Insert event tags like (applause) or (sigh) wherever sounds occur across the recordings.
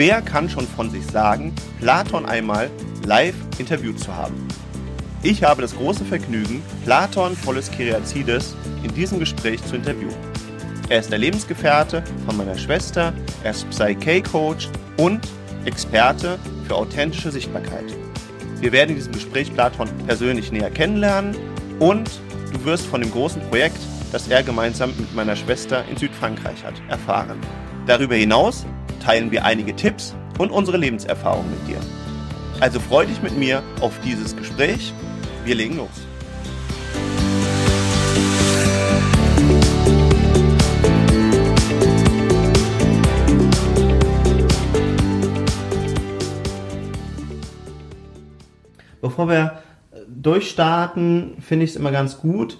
wer kann schon von sich sagen, Platon einmal live interviewt zu haben? Ich habe das große Vergnügen, Platon Polis Kyriazides in diesem Gespräch zu interviewen. Er ist der Lebensgefährte von meiner Schwester, er ist Psyche-Coach und Experte für authentische Sichtbarkeit. Wir werden in diesem Gespräch Platon persönlich näher kennenlernen und du wirst von dem großen Projekt, das er gemeinsam mit meiner Schwester in Südfrankreich hat, erfahren. Darüber hinaus teilen wir einige Tipps und unsere Lebenserfahrung mit dir. Also freu dich mit mir auf dieses Gespräch. Wir legen los. Bevor wir durchstarten, finde ich es immer ganz gut,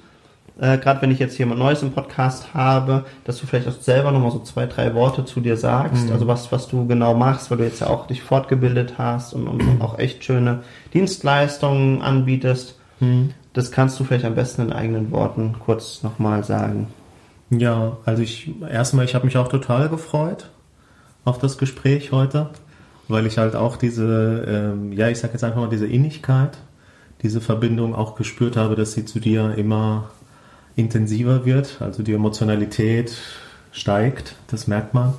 äh, gerade wenn ich jetzt jemand Neues im Podcast habe, dass du vielleicht auch selber nochmal so zwei, drei Worte zu dir sagst, mhm. also was, was du genau machst, weil du jetzt ja auch dich fortgebildet hast und, und auch echt schöne Dienstleistungen anbietest. Mhm. Das kannst du vielleicht am besten in eigenen Worten kurz nochmal sagen. Ja, also ich erstmal, ich habe mich auch total gefreut auf das Gespräch heute, weil ich halt auch diese, ähm, ja, ich sag jetzt einfach mal diese Innigkeit, diese Verbindung auch gespürt habe, dass sie zu dir immer intensiver wird, also die Emotionalität steigt, das merkt man.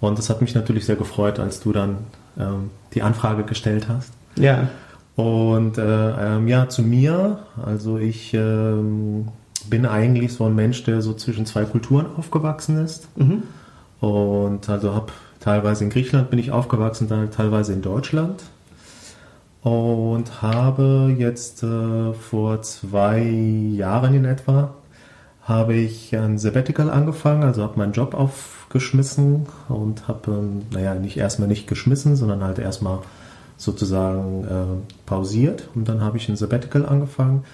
Und das hat mich natürlich sehr gefreut, als du dann ähm, die Anfrage gestellt hast. Ja. Und äh, ähm, ja, zu mir, also ich ähm, bin eigentlich so ein Mensch, der so zwischen zwei Kulturen aufgewachsen ist. Mhm. Und also habe teilweise in Griechenland bin ich aufgewachsen, dann teilweise in Deutschland und habe jetzt äh, vor zwei Jahren in etwa habe ich ein Sabbatical angefangen, also habe meinen Job aufgeschmissen und habe, ähm, naja, nicht erstmal nicht geschmissen, sondern halt erstmal sozusagen äh, pausiert. Und dann habe ich ein Sabbatical angefangen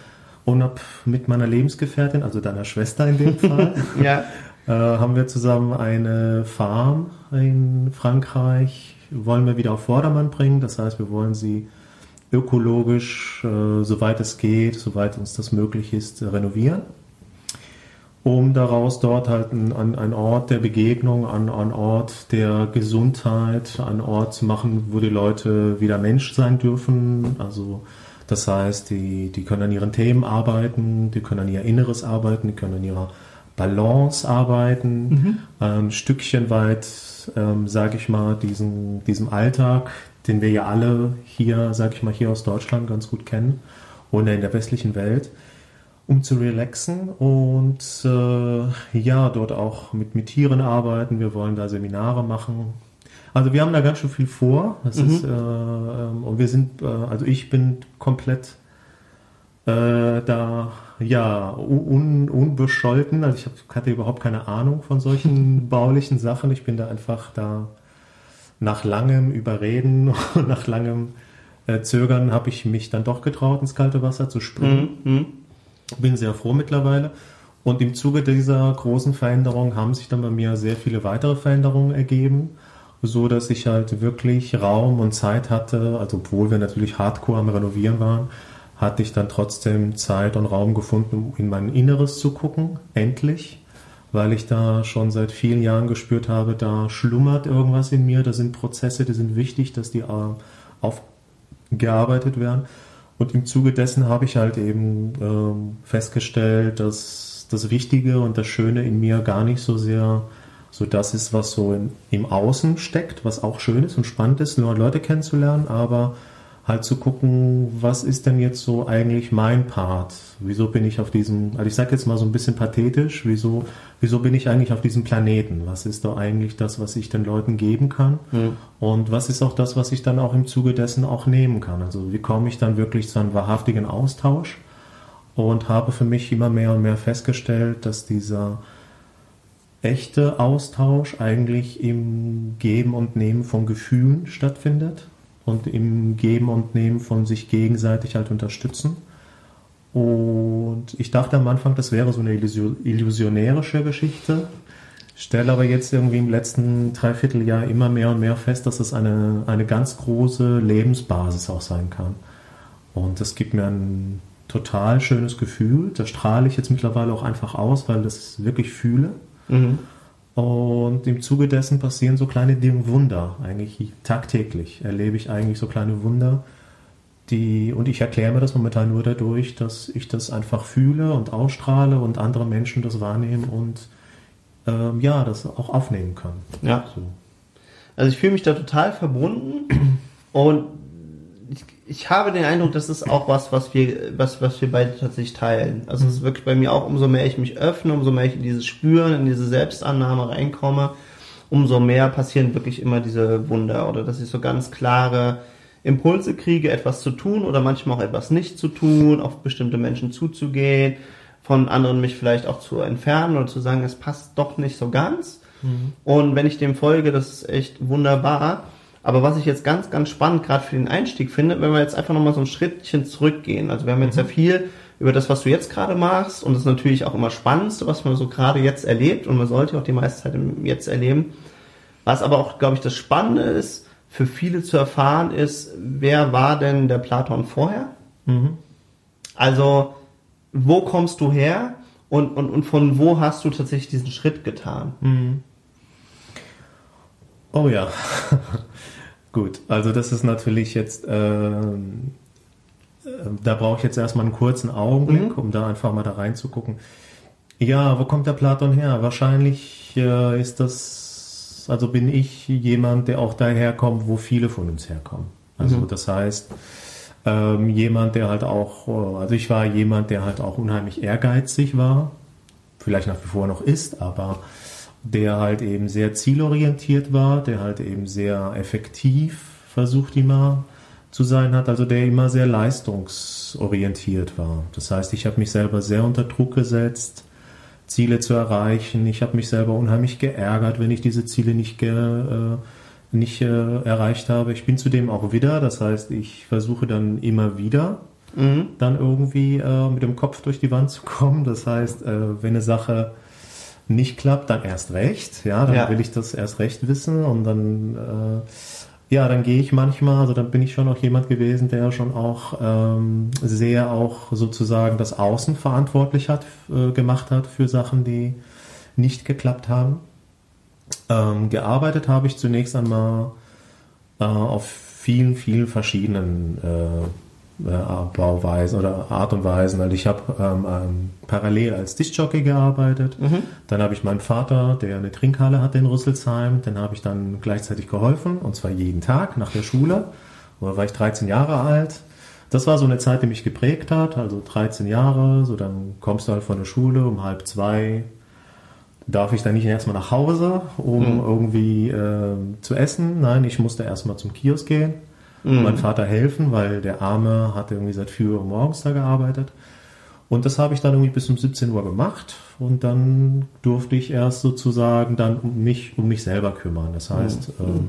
und habe mit meiner Lebensgefährtin, also deiner Schwester in dem (laughs) Fall, ja. äh, haben wir zusammen eine Farm in Frankreich, wollen wir wieder auf Vordermann bringen, das heißt, wir wollen sie ökologisch, äh, soweit es geht, soweit uns das möglich ist, renovieren um daraus dort halt ein, ein Ort der Begegnung, ein, ein Ort der Gesundheit, ein Ort zu machen, wo die Leute wieder Mensch sein dürfen. Also das heißt, die, die können an ihren Themen arbeiten, die können an ihr Inneres arbeiten, die können an ihrer Balance arbeiten, mhm. ein Stückchen weit, ähm, sage ich mal, diesen, diesem Alltag, den wir ja alle hier, sage ich mal, hier aus Deutschland ganz gut kennen oder in der westlichen Welt, um zu relaxen und äh, ja, dort auch mit, mit Tieren arbeiten. Wir wollen da Seminare machen. Also wir haben da ganz schön viel vor. Das mhm. ist, äh, ähm, und wir sind, äh, also ich bin komplett äh, da ja un, unbescholten. Also ich hab, hatte überhaupt keine Ahnung von solchen (laughs) baulichen Sachen. Ich bin da einfach da nach langem Überreden (laughs) und nach langem äh, Zögern habe ich mich dann doch getraut, ins kalte Wasser zu springen. Mhm. Bin sehr froh mittlerweile. Und im Zuge dieser großen Veränderung haben sich dann bei mir sehr viele weitere Veränderungen ergeben, so dass ich halt wirklich Raum und Zeit hatte, also obwohl wir natürlich hardcore am Renovieren waren, hatte ich dann trotzdem Zeit und Raum gefunden, um in mein Inneres zu gucken, endlich, weil ich da schon seit vielen Jahren gespürt habe, da schlummert irgendwas in mir, da sind Prozesse, die sind wichtig, dass die äh, aufgearbeitet werden. Und im Zuge dessen habe ich halt eben ähm, festgestellt, dass das Wichtige und das Schöne in mir gar nicht so sehr so das ist, was so in, im Außen steckt, was auch schön ist und spannend ist, neue Leute kennenzulernen, aber halt zu gucken, was ist denn jetzt so eigentlich mein Part? Wieso bin ich auf diesem, also ich sage jetzt mal so ein bisschen pathetisch, wieso, wieso bin ich eigentlich auf diesem Planeten? Was ist da eigentlich das, was ich den Leuten geben kann? Mhm. Und was ist auch das, was ich dann auch im Zuge dessen auch nehmen kann? Also wie komme ich dann wirklich zu einem wahrhaftigen Austausch? Und habe für mich immer mehr und mehr festgestellt, dass dieser echte Austausch eigentlich im Geben und Nehmen von Gefühlen stattfindet und im Geben und Nehmen von sich gegenseitig halt unterstützen. Und ich dachte am Anfang, das wäre so eine illusionärische Geschichte, stelle aber jetzt irgendwie im letzten Dreivierteljahr immer mehr und mehr fest, dass es eine, eine ganz große Lebensbasis auch sein kann. Und das gibt mir ein total schönes Gefühl. Das strahle ich jetzt mittlerweile auch einfach aus, weil das wirklich fühle. Mhm. Und im Zuge dessen passieren so kleine Dinge, Wunder, eigentlich tagtäglich erlebe ich eigentlich so kleine Wunder, die, und ich erkläre mir das momentan nur dadurch, dass ich das einfach fühle und ausstrahle und andere Menschen das wahrnehmen und ähm, ja, das auch aufnehmen kann. Ja. So. Also ich fühle mich da total verbunden und ich, habe den Eindruck, das ist auch was, was wir, was, was wir beide tatsächlich teilen. Also es ist wirklich bei mir auch, umso mehr ich mich öffne, umso mehr ich in dieses Spüren, in diese Selbstannahme reinkomme, umso mehr passieren wirklich immer diese Wunder oder dass ich so ganz klare Impulse kriege, etwas zu tun oder manchmal auch etwas nicht zu tun, auf bestimmte Menschen zuzugehen, von anderen mich vielleicht auch zu entfernen oder zu sagen, es passt doch nicht so ganz. Mhm. Und wenn ich dem folge, das ist echt wunderbar. Aber was ich jetzt ganz, ganz spannend gerade für den Einstieg finde, wenn wir jetzt einfach nochmal so ein Schrittchen zurückgehen. Also wir haben jetzt mhm. ja viel über das, was du jetzt gerade machst und das ist natürlich auch immer Spannendste, was man so gerade jetzt erlebt und man sollte auch die meiste Zeit Jetzt erleben. Was aber auch, glaube ich, das Spannende ist, für viele zu erfahren ist, wer war denn der Platon vorher? Mhm. Also, wo kommst du her und, und, und von wo hast du tatsächlich diesen Schritt getan? Mhm. Oh ja, gut. Also das ist natürlich jetzt, äh, da brauche ich jetzt erstmal einen kurzen Augenblick, mhm. um da einfach mal da reinzugucken. Ja, wo kommt der Platon her? Wahrscheinlich äh, ist das also bin ich jemand, der auch daherkommt, wo viele von uns herkommen. Also mhm. das heißt, ähm, jemand, der halt auch, äh, also ich war jemand, der halt auch unheimlich ehrgeizig war, vielleicht nach wie vor noch ist, aber der halt eben sehr zielorientiert war, der halt eben sehr effektiv versucht immer zu sein hat, also der immer sehr leistungsorientiert war. Das heißt, ich habe mich selber sehr unter Druck gesetzt, Ziele zu erreichen. Ich habe mich selber unheimlich geärgert, wenn ich diese Ziele nicht, ge, äh, nicht äh, erreicht habe. Ich bin zudem auch wieder, das heißt, ich versuche dann immer wieder mhm. dann irgendwie äh, mit dem Kopf durch die Wand zu kommen. Das heißt, äh, wenn eine Sache nicht klappt, dann erst recht. Ja, dann ja. will ich das erst recht wissen und dann äh, ja, dann gehe ich manchmal, also dann bin ich schon auch jemand gewesen, der schon auch ähm, sehr auch sozusagen das Außen verantwortlich hat, äh, gemacht hat für Sachen, die nicht geklappt haben. Ähm, gearbeitet habe ich zunächst einmal äh, auf vielen, vielen verschiedenen äh, Bauweisen oder Art und Weisen. Also ich habe ähm, ähm, parallel als Diskjockey gearbeitet. Mhm. Dann habe ich meinen Vater, der eine Trinkhalle hatte in Rüsselsheim, den habe ich dann gleichzeitig geholfen und zwar jeden Tag nach der Schule. Da war ich 13 Jahre alt. Das war so eine Zeit, die mich geprägt hat. Also 13 Jahre, so dann kommst du halt von der Schule um halb zwei. Darf ich dann nicht erstmal nach Hause, um mhm. irgendwie äh, zu essen? Nein, ich musste erstmal zum Kiosk gehen mhm. meinem Vater helfen, weil der Arme hat irgendwie seit 4 Uhr morgens da gearbeitet. Und das habe ich dann irgendwie bis um 17 Uhr gemacht und dann durfte ich erst sozusagen dann um mich, um mich selber kümmern. Das heißt, mhm. ähm,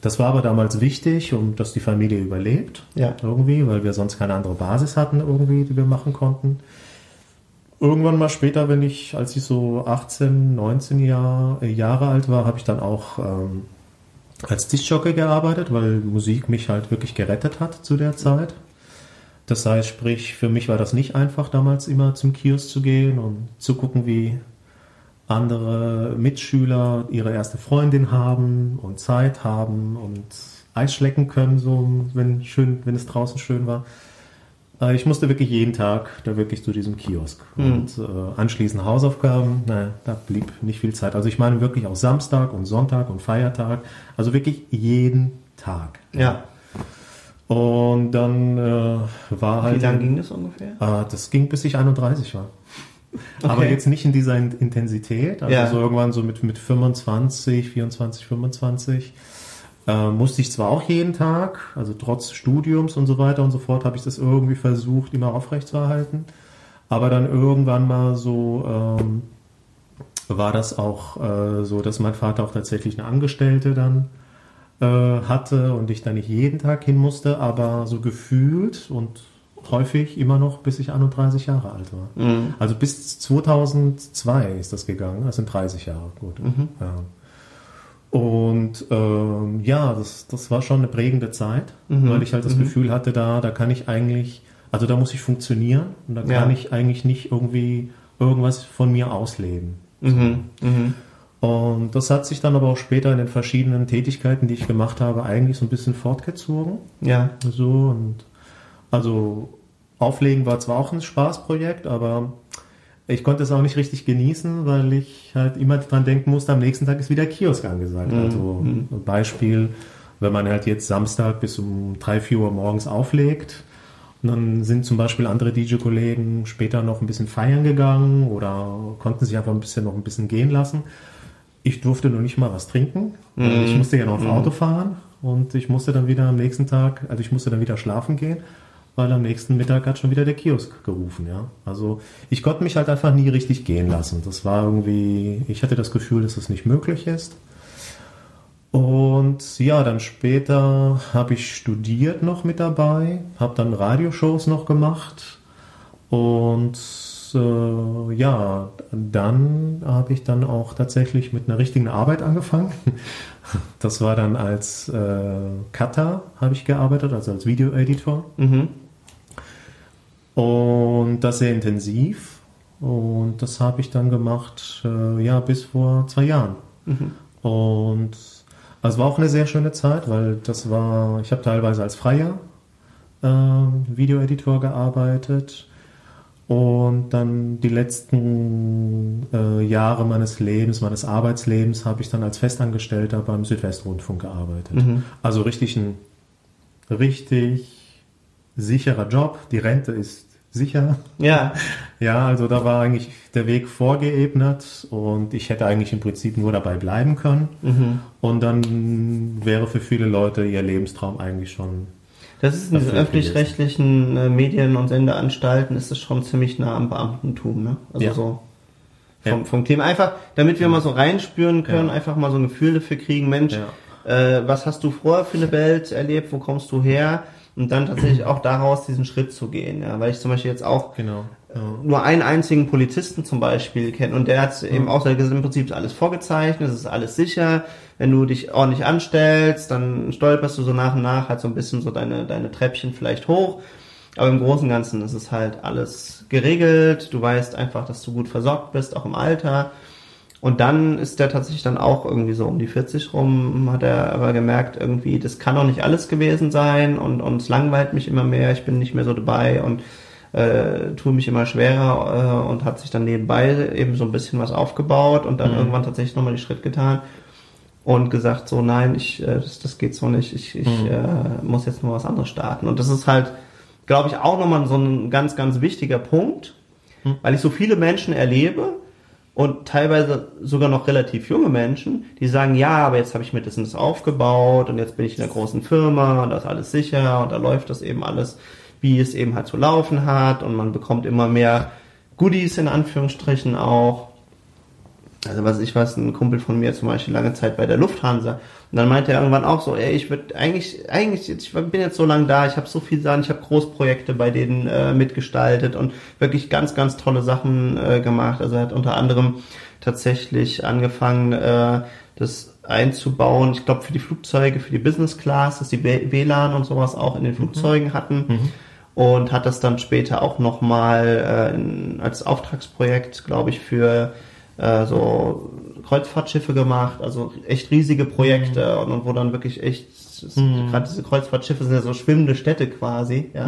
das war aber damals wichtig, um dass die Familie überlebt. Ja. Irgendwie, weil wir sonst keine andere Basis hatten irgendwie, die wir machen konnten. Irgendwann mal später, wenn ich, als ich so 18, 19 Jahr, äh, Jahre alt war, habe ich dann auch ähm, als Diskjockey gearbeitet, weil Musik mich halt wirklich gerettet hat zu der Zeit. Das heißt, sprich, für mich war das nicht einfach, damals immer zum Kiosk zu gehen und zu gucken, wie andere Mitschüler ihre erste Freundin haben und Zeit haben und Eis schlecken können, so wenn schön, wenn es draußen schön war. Äh, ich musste wirklich jeden Tag da wirklich zu diesem Kiosk. Mhm. Und äh, anschließend Hausaufgaben, naja, da blieb nicht viel Zeit. Also ich meine wirklich auch Samstag und Sonntag und Feiertag. Also wirklich jeden Tag. Ja. Und dann äh, war halt. Wie lange ging das ungefähr? Äh, das ging bis ich 31 war. Okay. Aber jetzt nicht in dieser Intensität. Also ja. so irgendwann so mit, mit 25, 24, 25. Äh, musste ich zwar auch jeden Tag, also trotz Studiums und so weiter und so fort, habe ich das irgendwie versucht, immer aufrechtzuerhalten. Aber dann irgendwann mal so ähm, war das auch äh, so, dass mein Vater auch tatsächlich eine Angestellte dann äh, hatte und ich da nicht jeden Tag hin musste, aber so gefühlt und häufig immer noch, bis ich 31 Jahre alt war. Mhm. Also bis 2002 ist das gegangen, das sind 30 Jahre, gut. Mhm. Ja. Und ähm, ja, das, das war schon eine prägende Zeit, mhm. weil ich halt das mhm. Gefühl hatte, da, da kann ich eigentlich, also da muss ich funktionieren und da kann ja. ich eigentlich nicht irgendwie irgendwas von mir ausleben. Mhm. Mhm. Und das hat sich dann aber auch später in den verschiedenen Tätigkeiten, die ich gemacht habe, eigentlich so ein bisschen fortgezogen. Ja. So und also Auflegen war zwar auch ein Spaßprojekt, aber ich konnte es auch nicht richtig genießen, weil ich halt immer dran denken musste, am nächsten Tag ist wieder Kiosk angesagt. Mhm. Also Beispiel, wenn man halt jetzt Samstag bis um 3, 4 Uhr morgens auflegt, und dann sind zum Beispiel andere DJ-Kollegen später noch ein bisschen feiern gegangen oder konnten sich einfach ein bisschen noch ein bisschen gehen lassen. Ich durfte noch nicht mal was trinken. weil Ich musste ja noch ins Auto fahren und ich musste dann wieder am nächsten Tag, also ich musste dann wieder schlafen gehen, weil am nächsten Mittag hat schon wieder der Kiosk gerufen, ja. Also ich konnte mich halt einfach nie richtig gehen lassen. Das war irgendwie, ich hatte das Gefühl, dass es nicht möglich ist. Und ja, dann später habe ich studiert noch mit dabei, habe dann Radioshows noch gemacht und äh, ja, dann habe ich dann auch tatsächlich mit einer richtigen Arbeit angefangen. Das war dann als äh, Cutter habe ich gearbeitet, also als Videoeditor. Mhm. Und das sehr intensiv. Und das habe ich dann gemacht, äh, ja, bis vor zwei Jahren. Und also war auch eine sehr schöne Zeit, weil das war, ich habe teilweise als freier äh, Videoeditor gearbeitet. Und dann die letzten äh, Jahre meines Lebens, meines Arbeitslebens, habe ich dann als Festangestellter beim Südwestrundfunk gearbeitet. Also richtig ein richtig sicherer Job. Die Rente ist sicher. Ja. (laughs) Ja, also da war eigentlich der Weg vorgeebnet und ich hätte eigentlich im Prinzip nur dabei bleiben können. Und dann wäre für viele Leute ihr Lebenstraum eigentlich schon. Das ist in diesen öffentlich-rechtlichen äh, Medien- und Sendeanstalten ist es schon ziemlich nah am Beamtentum, ne? Also Ja. so vom, Ja. vom Thema. Einfach, damit wir mal so reinspüren können, einfach mal so ein Gefühl dafür kriegen, Mensch, äh, was hast du vorher für eine Welt erlebt, wo kommst du her? Und dann tatsächlich auch daraus diesen Schritt zu gehen, ja. Weil ich zum Beispiel jetzt auch Genau. Ja. nur einen einzigen Polizisten zum Beispiel kennt und der hat eben auch gesagt, im Prinzip alles vorgezeichnet, es ist alles sicher. Wenn du dich ordentlich anstellst, dann stolperst du so nach und nach halt so ein bisschen so deine, deine Treppchen vielleicht hoch. Aber im Großen und Ganzen ist es halt alles geregelt. Du weißt einfach, dass du gut versorgt bist, auch im Alter. Und dann ist der tatsächlich dann auch irgendwie so um die 40 rum, hat er aber gemerkt, irgendwie, das kann doch nicht alles gewesen sein und, und es langweilt mich immer mehr, ich bin nicht mehr so dabei und äh, tue mich immer schwerer äh, und hat sich dann nebenbei eben so ein bisschen was aufgebaut und dann Mhm. irgendwann tatsächlich nochmal den Schritt getan und gesagt so, nein, ich, äh, das, das geht so nicht, ich, ich Mhm. äh, muss jetzt nur was anderes starten. Und das ist halt, glaube ich, auch nochmal so ein ganz, ganz wichtiger Punkt, Mhm. weil ich so viele Menschen erlebe und teilweise sogar noch relativ junge Menschen, die sagen, ja, aber jetzt habe ich mir das und das aufgebaut und jetzt bin ich in einer großen Firma und da ist alles sicher und da läuft das eben alles, wie es eben halt zu laufen hat und man bekommt immer mehr Goodies in Anführungsstrichen auch. Also was ich weiß, ein Kumpel von mir zum Beispiel lange Zeit bei der Lufthansa. Und dann meinte er irgendwann auch so, ey, ich würde eigentlich, eigentlich, ich bin jetzt so lange da, ich habe so viel Sachen, ich habe Großprojekte bei denen äh, mitgestaltet und wirklich ganz, ganz tolle Sachen äh, gemacht. Also er hat unter anderem tatsächlich angefangen, äh, das einzubauen, ich glaube für die Flugzeuge, für die Business Class, dass die WLAN und sowas auch in den Flugzeugen hatten. Und hat das dann später auch nochmal äh, in- als Auftragsprojekt, glaube ich, für äh, so Kreuzfahrtschiffe gemacht, also echt riesige Projekte und, und wo dann wirklich echt, gerade diese Kreuzfahrtschiffe sind ja so schwimmende Städte quasi, ja.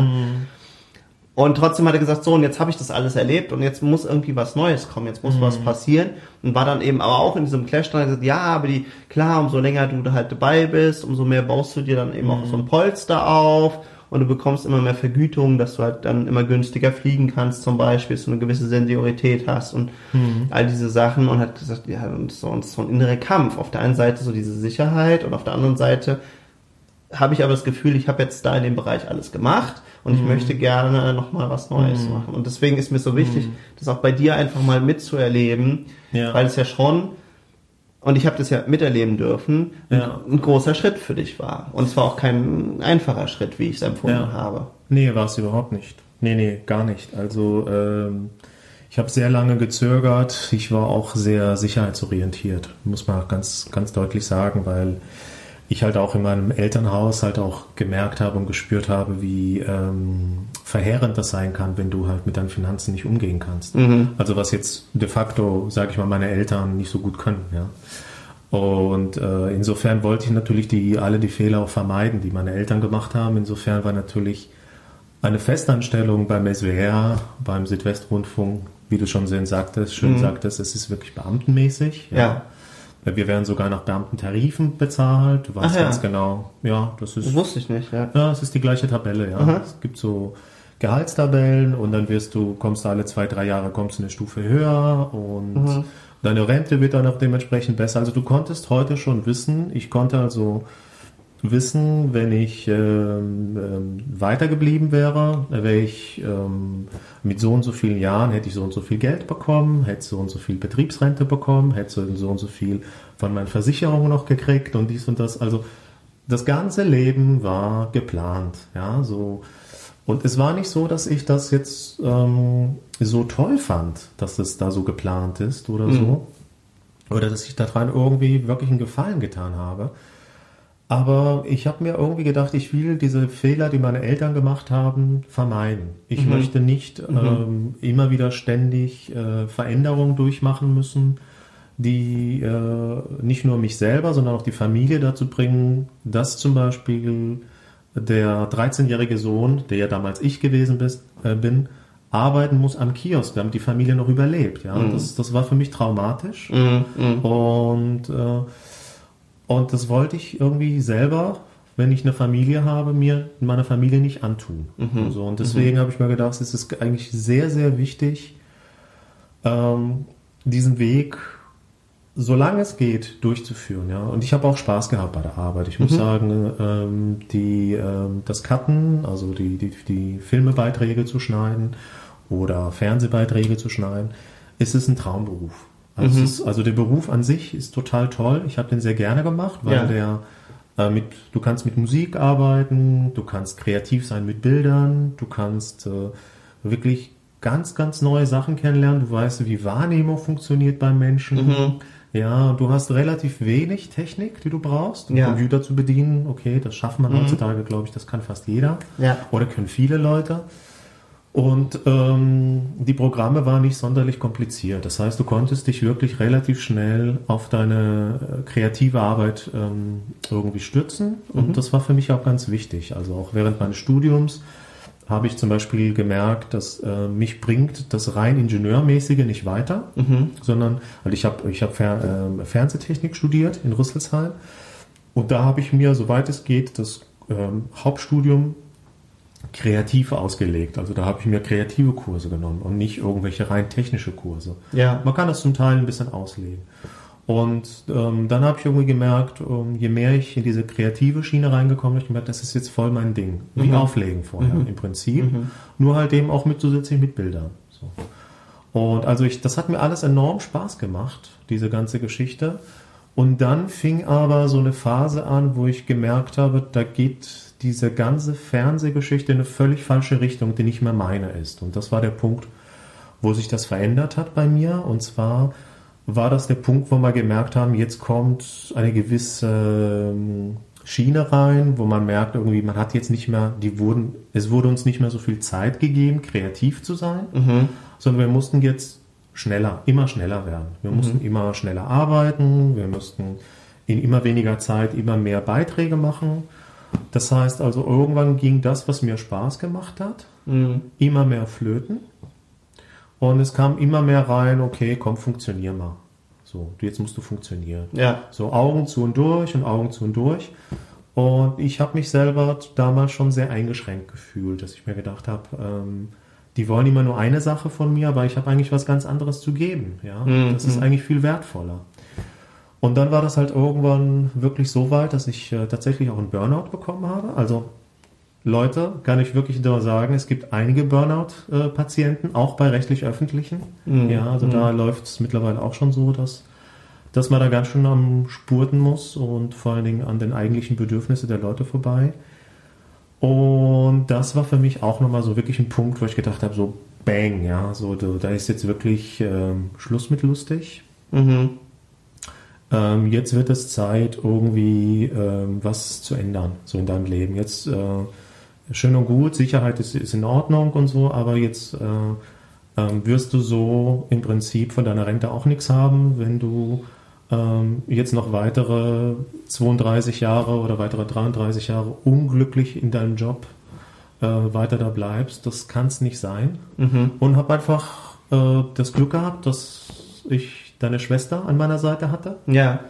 Und trotzdem hat er gesagt, so, und jetzt habe ich das alles erlebt und jetzt muss irgendwie was Neues kommen, jetzt muss was passieren. Und war dann eben aber auch in diesem Clash dran, hat gesagt, ja, aber die, klar, umso länger du da halt dabei bist, umso mehr baust du dir dann eben auch so ein Polster auf und du bekommst immer mehr Vergütung, dass du halt dann immer günstiger fliegen kannst zum Beispiel, dass du eine gewisse Seniorität hast und all diese Sachen und hat gesagt, ja, und so, und so ein innerer Kampf. Auf der einen Seite so diese Sicherheit und auf der anderen Seite habe ich aber das Gefühl, ich habe jetzt da in dem Bereich alles gemacht und ich möchte gerne nochmal was Neues machen. Und deswegen ist mir so wichtig, das auch bei dir einfach mal mitzuerleben, Ja. weil es ja schon, und ich habe das ja miterleben dürfen, Ja. ein großer Schritt für dich war. Und es war auch kein einfacher Schritt, wie ich es empfunden Ja. habe. Nee, war es überhaupt nicht. Nee, nee, gar nicht. Also ähm, ich habe sehr lange gezögert. Ich war auch sehr sicherheitsorientiert, muss man ganz, ganz deutlich sagen, weil ich halt auch in meinem Elternhaus halt auch gemerkt habe und gespürt habe, wie ähm, verheerend das sein kann, wenn du halt mit deinen Finanzen nicht umgehen kannst. Mhm. Also was jetzt de facto, sage ich mal, meine Eltern nicht so gut können. Ja. Und äh, insofern wollte ich natürlich die, alle die Fehler auch vermeiden, die meine Eltern gemacht haben. Insofern war natürlich eine Festanstellung beim SWR, beim Südwestrundfunk, wie du schon sagtest, schön mhm. sagtest, es ist wirklich beamtenmäßig. Ja. ja. Wir werden sogar nach Beamtentarifen bezahlt. Du weißt Ach, ganz ja. genau. Ja, das ist. Das wusste ich nicht, ja. Ja, es ist die gleiche Tabelle, ja. Aha. Es gibt so Gehaltstabellen und dann wirst du, kommst du alle zwei, drei Jahre, kommst du eine Stufe höher und mhm. deine Rente wird dann auch dementsprechend besser. Also du konntest heute schon wissen, ich konnte also wissen, wenn ich ähm, ähm, weitergeblieben wäre, wäre ich ähm, mit so und so vielen Jahren, hätte ich so und so viel Geld bekommen, hätte so und so viel Betriebsrente bekommen, hätte so und so, viel von meinen Versicherungen noch gekriegt und dies und das. Also das ganze Leben war geplant, ja, so. Und es war nicht so, dass ich das jetzt ähm, so toll fand, dass es da so geplant ist oder mhm. so. Oder dass ich daran irgendwie wirklich einen Gefallen getan habe. Aber ich habe mir irgendwie gedacht, ich will diese Fehler, die meine Eltern gemacht haben, vermeiden. Ich mhm. möchte nicht mhm. ähm, immer wieder ständig äh, Veränderungen durchmachen müssen, die äh, nicht nur mich selber, sondern auch die Familie dazu bringen, dass zum Beispiel der 13-jährige Sohn, der ja damals ich gewesen bist, äh, bin, arbeiten muss am Kiosk, damit die Familie noch überlebt. Ja? Mhm. Das, das war für mich traumatisch. Mhm. Mhm. Und äh, und das wollte ich irgendwie selber, wenn ich eine Familie habe, mir in meiner Familie nicht antun. Mhm. So, und deswegen mhm. habe ich mir gedacht, es ist eigentlich sehr, sehr wichtig, ähm, diesen Weg, solange es geht, durchzuführen. Ja? Und ich habe auch Spaß gehabt bei der Arbeit. Ich muss mhm. sagen, ähm, die, ähm, das Cutten, also die, die, die Filmebeiträge zu schneiden oder Fernsehbeiträge zu schneiden, ist es ein Traumberuf. Also, mhm. ist, also, der Beruf an sich ist total toll. Ich habe den sehr gerne gemacht, weil ja. der äh, mit, du kannst mit Musik arbeiten, du kannst kreativ sein mit Bildern, du kannst äh, wirklich ganz, ganz neue Sachen kennenlernen. Du weißt, wie Wahrnehmung funktioniert beim Menschen. Mhm. Ja, du hast relativ wenig Technik, die du brauchst, um ja. Computer zu bedienen. Okay, das schafft man mhm. heutzutage, glaube ich, das kann fast jeder. Ja. Oder können viele Leute. Und ähm, die Programme waren nicht sonderlich kompliziert. Das heißt, du konntest dich wirklich relativ schnell auf deine äh, kreative Arbeit ähm, irgendwie stützen. Und mhm. das war für mich auch ganz wichtig. Also auch während meines Studiums habe ich zum Beispiel gemerkt, dass äh, mich bringt das rein Ingenieurmäßige nicht weiter, mhm. sondern also ich habe ich hab Fer äh, Fernsehtechnik studiert in Rüsselsheim und da habe ich mir, soweit es geht, das ähm, Hauptstudium kreativ ausgelegt. Also da habe ich mir kreative Kurse genommen und nicht irgendwelche rein technische Kurse. Ja. Man kann das zum Teil ein bisschen auslegen. Und ähm, dann habe ich irgendwie gemerkt, ähm, je mehr ich in diese kreative Schiene reingekommen bin, ich gemerkt, das ist jetzt voll mein Ding. Wie mhm. Auflegen vorher mhm. im Prinzip. Mhm. Nur halt eben auch mit zusätzlich mit Bildern. So. Und also ich, das hat mir alles enorm Spaß gemacht, diese ganze Geschichte. Und dann fing aber so eine Phase an, wo ich gemerkt habe, da geht diese ganze Fernsehgeschichte in eine völlig falsche Richtung, die nicht mehr meine ist. Und das war der Punkt, wo sich das verändert hat bei mir. Und zwar war das der Punkt, wo wir gemerkt haben, jetzt kommt eine gewisse ähm, Schiene rein, wo man merkt, irgendwie, man hat jetzt nicht mehr, die wurden, es wurde uns nicht mehr so viel Zeit gegeben, kreativ zu sein, mhm. sondern wir mussten jetzt schneller, immer schneller werden. Wir mhm. mussten immer schneller arbeiten, wir mussten in immer weniger Zeit immer mehr Beiträge machen. Das heißt also, irgendwann ging das, was mir Spaß gemacht hat, mhm. immer mehr flöten. Und es kam immer mehr rein, okay, komm, funktionier mal. So, jetzt musst du funktionieren. Ja. So Augen zu und durch und Augen zu und durch. Und ich habe mich selber damals schon sehr eingeschränkt gefühlt, dass ich mir gedacht habe, ähm, die wollen immer nur eine Sache von mir, aber ich habe eigentlich was ganz anderes zu geben. Ja, mhm. das ist eigentlich viel wertvoller. Und dann war das halt irgendwann wirklich so weit, dass ich äh, tatsächlich auch einen Burnout bekommen habe. Also Leute, kann ich wirklich nur sagen, es gibt einige Burnout-Patienten, auch bei rechtlich-öffentlichen. Mhm. Ja, also mhm. da läuft es mittlerweile auch schon so, dass, dass man da ganz schön am Spurten muss und vor allen Dingen an den eigentlichen Bedürfnissen der Leute vorbei. Und das war für mich auch nochmal so wirklich ein Punkt, wo ich gedacht habe, so bang, ja, so da ist jetzt wirklich ähm, Schluss mit lustig. Mhm. Ähm, jetzt wird es Zeit, irgendwie ähm, was zu ändern, so in deinem Leben. Jetzt äh, schön und gut, Sicherheit ist, ist in Ordnung und so, aber jetzt äh, ähm, wirst du so im Prinzip von deiner Rente auch nichts haben, wenn du ähm, jetzt noch weitere 32 Jahre oder weitere 33 Jahre unglücklich in deinem Job äh, weiter da bleibst. Das kann es nicht sein. Mhm. Und habe einfach äh, das Glück gehabt, dass ich deine Schwester an meiner Seite hatte. Ja.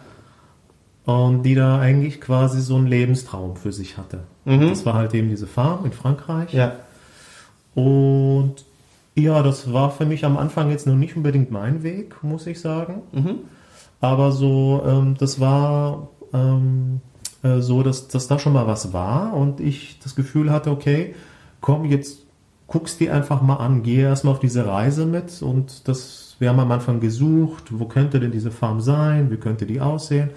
Und die da eigentlich quasi so einen Lebenstraum für sich hatte. Mhm. Das war halt eben diese Farm in Frankreich. Ja. Und ja, das war für mich am Anfang jetzt noch nicht unbedingt mein Weg, muss ich sagen. Mhm. Aber so, ähm, das war ähm, äh, so, dass, dass da schon mal was war und ich das Gefühl hatte, okay, komm, jetzt guckst dir einfach mal an, geh erstmal auf diese Reise mit und das, wir haben am Anfang gesucht, wo könnte denn diese Farm sein, wie könnte die aussehen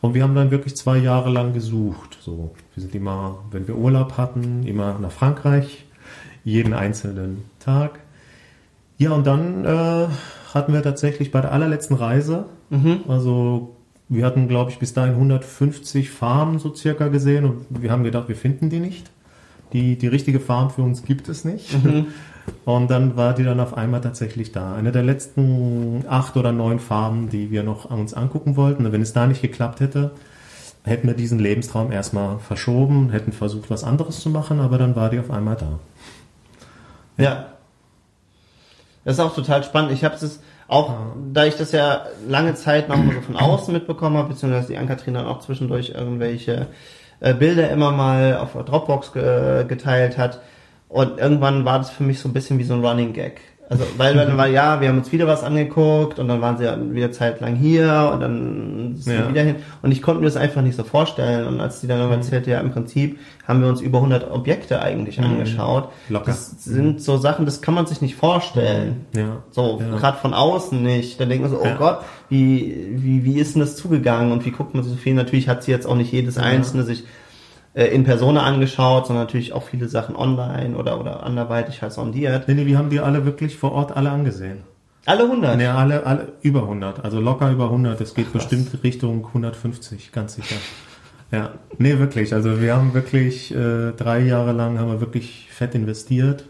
und wir haben dann wirklich zwei Jahre lang gesucht. So, wir sind immer, wenn wir Urlaub hatten, immer nach Frankreich, jeden einzelnen Tag. Ja, und dann äh, hatten wir tatsächlich bei der allerletzten Reise, mhm. also wir hatten, glaube ich, bis dahin 150 Farmen so circa gesehen und wir haben gedacht, wir finden die nicht. Die, die richtige Farm für uns gibt es nicht. Mhm. (laughs) Und dann war die dann auf einmal tatsächlich da. Eine der letzten acht oder neun Farben, die wir noch uns angucken wollten. Und wenn es da nicht geklappt hätte, hätten wir diesen Lebenstraum erstmal verschoben, hätten versucht, was anderes zu machen, aber dann war die auf einmal da. Ja. Das ist auch total spannend. Ich habe es auch, ja. da ich das ja lange Zeit noch mal so von außen mitbekommen habe, beziehungsweise die Ann-Kathrin dann auch zwischendurch irgendwelche äh, Bilder immer mal auf Dropbox ge geteilt hat. Und irgendwann war das für mich so ein bisschen wie so ein Running Gag. Also, weil dann war, ja, wir haben uns wieder was angeguckt und dann waren sie ja wieder zeitlang hier und dann sind ja. wieder hin. Und ich konnte mir das einfach nicht so vorstellen. Und als die dann mhm. erzählte, ja, im Prinzip haben wir uns über 100 Objekte eigentlich mhm. angeschaut. Locker. Das sind so Sachen, das kann man sich nicht vorstellen. Ja. So, ja. gerade von außen nicht. Dann denkt man so, oh ja. Gott, wie, wie, wie ist denn das zugegangen und wie guckt man sich so viel? Natürlich hat sie jetzt auch nicht jedes einzelne sich äh, in Persona angeschaut, sondern natürlich auch viele Sachen online oder, oder anderweitig halt sondiert. Nee, nee, wir haben die alle wirklich vor Ort alle angesehen. Alle 100? Nee, alle, alle über 100, also locker über 100. Es geht Ach, bestimmt Richtung 150, ganz sicher. Ja, nee, wirklich. Also wir haben wirklich äh, drei Jahre lang haben wir wirklich fett investiert,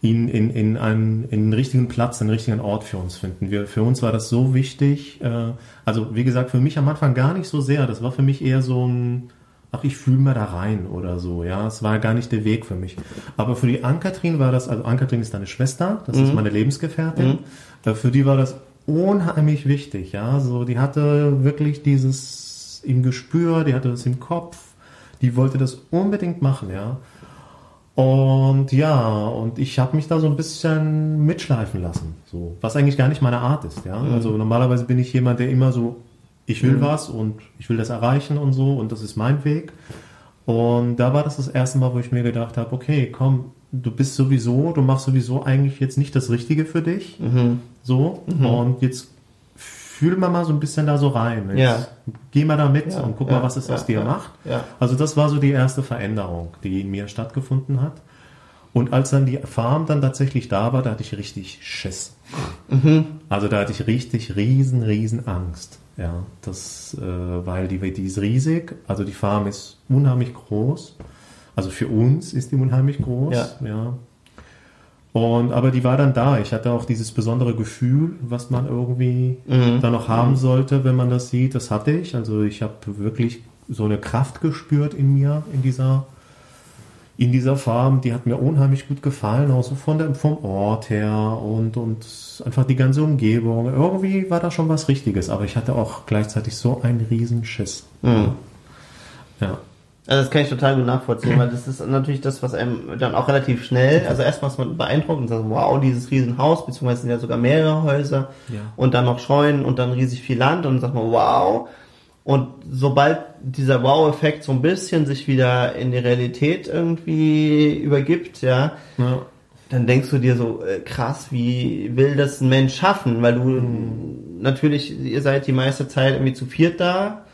ihn in, in, einen, in einen richtigen Platz, einen richtigen Ort für uns finden. Wir, für uns war das so wichtig. Äh, also wie gesagt, für mich am Anfang gar nicht so sehr. Das war für mich eher so ein ach, ich fühle mal da rein oder so, ja. Es war gar nicht der Weg für mich. Aber für die Ankatrin war das, also Ankatrin ist deine Schwester, das mhm. ist meine Lebensgefährtin. Mhm. Für die war das unheimlich wichtig, ja. So, die hatte wirklich dieses im Gespür, die hatte das im Kopf, die wollte das unbedingt machen, ja. Und ja, und ich habe mich da so ein bisschen mitschleifen lassen, so was eigentlich gar nicht meine Art ist, ja. Mhm. Also normalerweise bin ich jemand, der immer so ich will mhm. was und ich will das erreichen und so und das ist mein Weg. Und da war das das erste Mal, wo ich mir gedacht habe, okay, komm, du bist sowieso, du machst sowieso eigentlich jetzt nicht das Richtige für dich. Mhm. So. Mhm. Und jetzt fühl mal mal so ein bisschen da so rein. Jetzt ja. Geh mal da mit ja, und guck ja, mal, was es aus dir macht. Also das war so die erste Veränderung, die in mir stattgefunden hat. Und als dann die Farm dann tatsächlich da war, da hatte ich richtig Schiss. Mhm. Also da hatte ich richtig riesen, riesen Angst. Ja, das, äh, weil die, die ist riesig, also die Farm ist unheimlich groß. Also für uns ist die unheimlich groß. Ja. ja. Und aber die war dann da. Ich hatte auch dieses besondere Gefühl, was man irgendwie mhm. da noch haben sollte, wenn man das sieht. Das hatte ich. Also ich habe wirklich so eine Kraft gespürt in mir in dieser in dieser Farm, die hat mir unheimlich gut gefallen, auch so von der, vom Ort her und, und einfach die ganze Umgebung. Irgendwie war da schon was Richtiges, aber ich hatte auch gleichzeitig so einen Riesenschiss. Mhm. Ja. Also das kann ich total gut nachvollziehen, weil das ist natürlich das, was einem dann auch relativ schnell, also erstmal ist man beeindruckt und sagt, wow, dieses Riesenhaus, beziehungsweise sind ja sogar mehrere Häuser ja. und dann noch Scheunen und dann riesig viel Land und dann sagt man, wow, und sobald dieser Wow-Effekt so ein bisschen sich wieder in die Realität irgendwie übergibt, ja, ja. dann denkst du dir so, äh, krass, wie will das ein Mensch schaffen? Weil du mhm. natürlich, ihr seid die meiste Zeit irgendwie zu viert da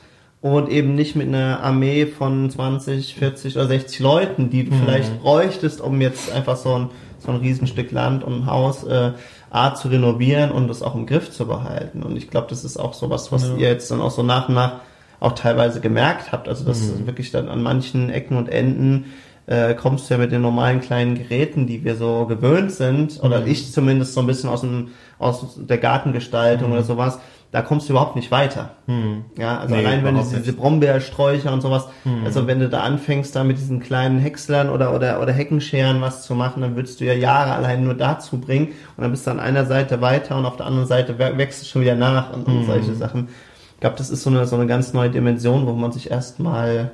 und eben nicht mit einer Armee von 20, 40 oder 60 Leuten, die du mhm. vielleicht bräuchtest, um jetzt einfach so ein, so ein Riesenstück Land und ein Haus äh, A zu renovieren und das auch im Griff zu behalten. Und ich glaube, das ist auch so was, was ja. ihr jetzt dann auch so nach und nach auch teilweise gemerkt habt. Also dass mhm. wirklich dann an manchen Ecken und Enden äh, kommst du ja mit den normalen kleinen Geräten, die wir so gewöhnt sind, oder mhm. ich zumindest so ein bisschen aus, dem, aus der Gartengestaltung mhm. oder sowas, da kommst du überhaupt nicht weiter. Hm. Ja, also nee, allein wenn du diese, diese Brombeersträucher und sowas, hm. also wenn du da anfängst, da mit diesen kleinen Häckslern oder, oder, oder Heckenscheren was zu machen, dann würdest du ja Jahre allein nur dazu bringen und dann bist du an einer Seite weiter und auf der anderen Seite wächst du schon wieder nach und, und hm. solche Sachen. Ich glaube, das ist so eine, so eine ganz neue Dimension, wo man sich erstmal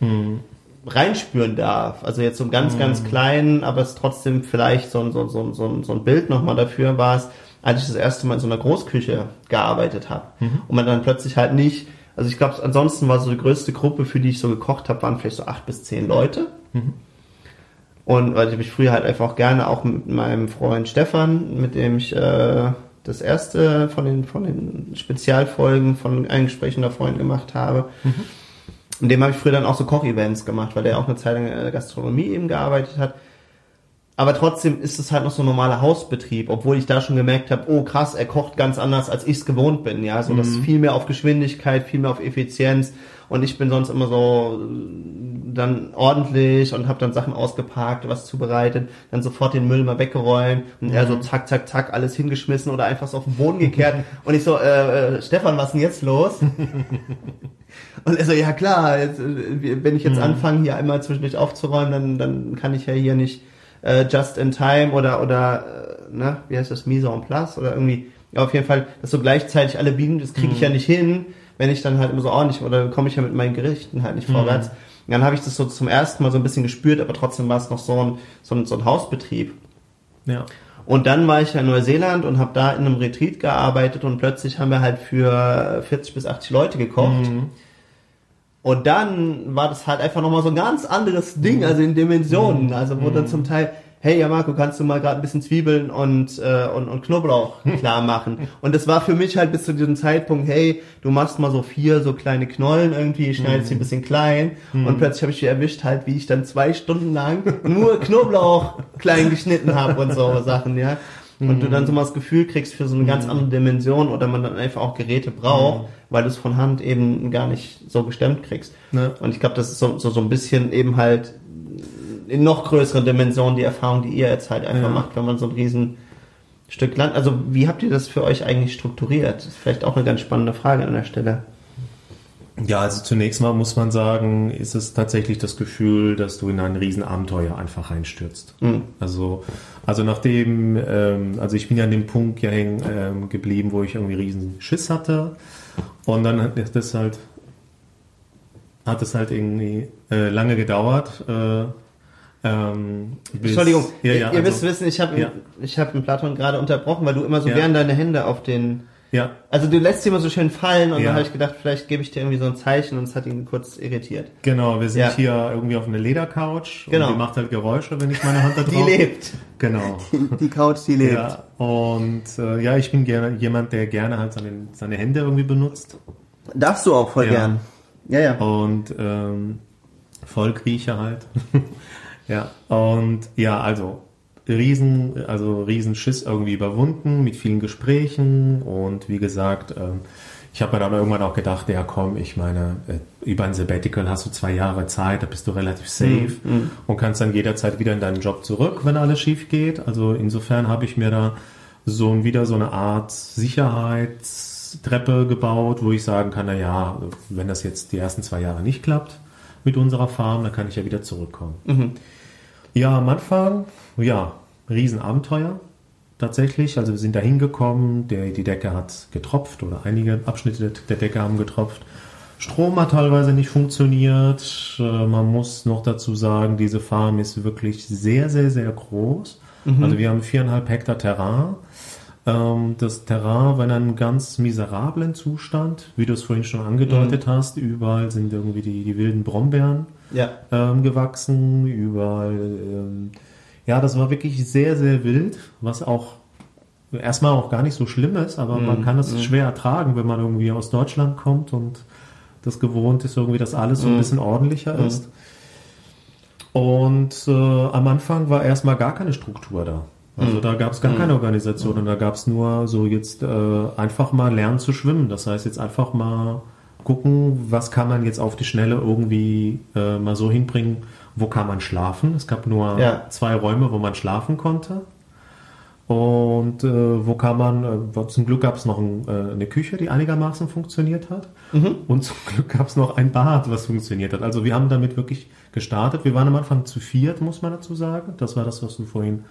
hm. reinspüren darf. Also jetzt so ganz, ganz hm. klein, aber es trotzdem vielleicht so ein, so, so, so, so ein Bild nochmal dafür war es, als ich das erste Mal in so einer Großküche gearbeitet habe. Mhm. Und man dann plötzlich halt nicht, also ich glaube, ansonsten war so die größte Gruppe, für die ich so gekocht habe, waren vielleicht so acht bis zehn Leute. Mhm. Und weil ich mich früher halt einfach auch gerne auch mit meinem Freund Stefan, mit dem ich äh, das erste von den, von den Spezialfolgen von einem Gespräch unter Freunden gemacht habe. Mhm. Und dem habe ich früher dann auch so Kochevents gemacht, weil der auch eine Zeit lang in der Gastronomie eben gearbeitet hat. Aber trotzdem ist es halt noch so ein normaler Hausbetrieb, obwohl ich da schon gemerkt habe, oh krass, er kocht ganz anders, als ich es gewohnt bin. Ja, so mhm. das ist viel mehr auf Geschwindigkeit, viel mehr auf Effizienz. Und ich bin sonst immer so äh, dann ordentlich und habe dann Sachen ausgepackt, was zubereitet, dann sofort den Müll mal weggeräumt und mhm. er so zack, zack, zack, alles hingeschmissen oder einfach so auf den Boden gekehrt. (laughs) und ich so, äh, äh, Stefan, was ist denn jetzt los? (laughs) Und er so, ja klar, jetzt, äh, wenn ich jetzt mhm. anfange, hier einmal zwischendurch aufzuräumen, dann, dann kann ich ja hier nicht äh, Just in Time oder, oder äh, ne, wie heißt das, Mise en place oder irgendwie, ja, auf jeden Fall, dass so gleichzeitig alle biegen, das kriege ich mhm. ja nicht hin, wenn ich dann halt immer so ordentlich, oder komme ich ja mit meinen Gerichten halt nicht mhm. vorwärts. Und dann habe ich das so zum ersten Mal so ein bisschen gespürt, aber trotzdem war es noch so ein, so ein, so ein Hausbetrieb. Ja. Und dann war ich ja in Neuseeland und habe da in einem Retreat gearbeitet und plötzlich haben wir halt für 40 bis 80 Leute gekocht. Mhm. Und dann war das halt einfach nochmal so ein ganz anderes Ding, mhm. also in Dimensionen. Mhm. Also wo dann mhm. zum Teil, hey ja Marco, kannst du mal gerade ein bisschen Zwiebeln und, äh, und, und Knoblauch (laughs) klar machen. und das war für mich halt bis zu diesem Zeitpunkt, hey, du machst mal so vier so kleine Knollen irgendwie, schneidest sie ein bisschen klein und plötzlich habe ich erwischt halt, wie ich dann zwei Stunden lang nur Knoblauch (laughs) klein geschnitten habe und so Sachen, ja und du dann so mal das Gefühl kriegst für so eine ganz andere Dimension oder man dann einfach auch Geräte braucht, weil du es von Hand eben gar nicht so gestemmt kriegst. Ne? Und ich glaube, das ist so, so, so ein bisschen eben halt in noch größeren Dimensionen die Erfahrung, die ihr jetzt halt einfach ja. macht, wenn man so ein riesen Stück Land. Also wie habt ihr das für euch eigentlich strukturiert? Das ist vielleicht auch eine ganz spannende Frage an der Stelle. Ja, also zunächst mal muss man sagen, ist es tatsächlich das Gefühl, dass du in ein Riesenabenteuer einfach reinstürzt. Mhm. Also, also nachdem, ähm, also ich bin ja an dem Punkt ja hängen ähm, geblieben, wo ich irgendwie riesen Schiss hatte. Und dann hat das halt, hat es halt irgendwie äh, lange gedauert. Äh, ähm, bis, Entschuldigung, ja, ja, ihr, also, wisst wissen, ich habe ja. ich hab den Platon gerade unterbrochen, weil du immer so ja. gern deine Hände auf den ja. Also du lässt sie immer so schön fallen und ja. dann habe ich gedacht, vielleicht gebe ich dir irgendwie so ein Zeichen und es hat ihn kurz irritiert. Genau, wir sind ja. hier irgendwie auf einer Ledercouch genau. und die macht halt Geräusche, wenn ich meine Hand da (laughs) drauf. Die lebt. Genau. (laughs) Die, die Couch, die lebt. Ja. Und äh, ja, ich bin gerne jemand, der gerne halt seine, seine Hände irgendwie benutzt. Darfst du auch voll ja. gern. Ja, ja. Und ähm, Vollkriecher halt. (laughs) ja. Und ja, also riesen, also riesen Schiss irgendwie überwunden mit vielen Gesprächen und wie gesagt, ähm, ich habe mir dann irgendwann auch gedacht, ja komm, ich meine, äh, über ein Sabbatical hast du zwei Jahre Zeit, da bist du relativ safe mhm. mhm. und kannst dann jederzeit wieder in deinen Job zurück, wenn alles schief geht. Also insofern habe ich mir da so wieder so eine Art Sicherheitstreppe gebaut, wo ich sagen kann, na ja, wenn das jetzt die ersten zwei Jahre nicht klappt mit unserer Farm, dann kann ich ja wieder zurückkommen. Mhm. Ja, am Anfang, ja, Riesenabenteuer tatsächlich. Also wir sind da hingekommen, die Decke hat getropft oder einige Abschnitte der Decke haben getropft. Strom hat teilweise nicht funktioniert. Äh, man muss noch dazu sagen, diese Farm ist wirklich sehr, sehr, sehr groß. Mhm. Also wir haben viereinhalb Hektar Terrain. Ähm, das Terrain war in einem ganz miserablen Zustand, wie du es vorhin schon angedeutet mhm. hast. Überall sind irgendwie die, die wilden Brombeeren ja. ähm, gewachsen, überall. Ähm, ja, das war wirklich sehr, sehr wild, was auch erstmal auch gar nicht so schlimm ist, aber mhm. man kann es mhm. schwer ertragen, wenn man irgendwie aus Deutschland kommt und das gewohnt ist, irgendwie, dass alles so ein bisschen ordentlicher ist. Und äh, am Anfang war erstmal gar keine Struktur da. Also da gab es gar keine Organisation und da gab es nur so jetzt äh, einfach mal lernen zu schwimmen. Das heißt jetzt einfach mal gucken, was kann man jetzt auf die Schnelle irgendwie äh, mal so hinbringen, wo kann man schlafen. Es gab nur Ja. zwei Räume, wo man schlafen konnte. Und äh, wo kann man, äh, zum Glück gab es noch ein, äh, eine Küche, die einigermaßen funktioniert hat. Und zum Glück gab es noch ein Bad, was funktioniert hat. Also wir haben damit wirklich gestartet. Wir waren am Anfang zu viert, muss man dazu sagen. Das war das, was du vorhin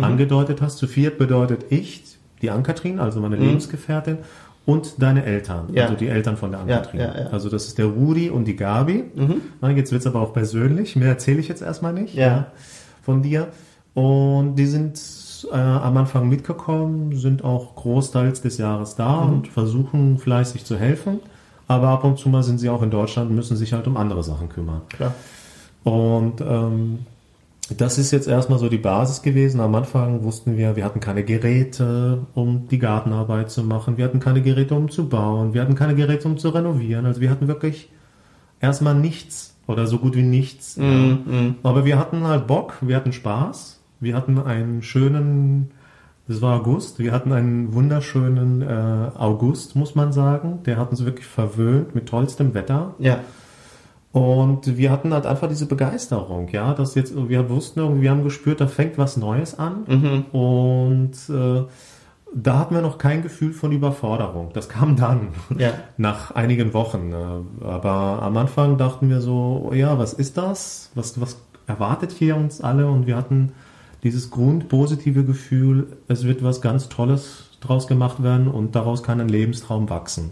angedeutet hast. Zu viert bedeutet ich, die Ankatrin, also meine Lebensgefährtin, und deine Eltern, Ja. also die Eltern von der Ankatrin. ja, ja. Also das ist der Rudi und die Gabi. Na, Jetzt wird's aber auch persönlich. Mehr erzähle ich jetzt erstmal nicht Ja. von dir. Und die sind äh, am Anfang mitgekommen, sind auch großteils des Jahres da und versuchen fleißig zu helfen. Aber ab und zu mal sind sie auch in Deutschland und müssen sich halt um andere Sachen kümmern. Klar. Und ähm, das ist jetzt erstmal so die Basis gewesen. Am Anfang wussten wir, wir hatten keine Geräte, um die Gartenarbeit zu machen. Wir hatten keine Geräte, um zu bauen. Wir hatten keine Geräte, um zu renovieren. Also wir hatten wirklich erstmal nichts oder so gut wie nichts. Mhm. Aber wir hatten halt Bock, wir hatten Spaß. Wir hatten einen schönen, das war August, wir hatten einen wunderschönen äh, August, muss man sagen. Der hat uns wirklich verwöhnt mit tollstem Wetter. Ja. Und wir hatten halt einfach diese Begeisterung, ja, dass jetzt, wir wussten irgendwie, wir haben gespürt, da fängt was Neues an. Und äh, da hatten wir noch kein Gefühl von Überforderung. Das kam dann, (laughs) Ja. nach einigen Wochen. äh, Aber am Anfang dachten wir so, oh ja, was ist das? Was, was erwartet hier uns alle? Und wir hatten dieses grundpositive Gefühl, es wird was ganz Tolles draus gemacht werden und daraus kann ein Lebenstraum wachsen.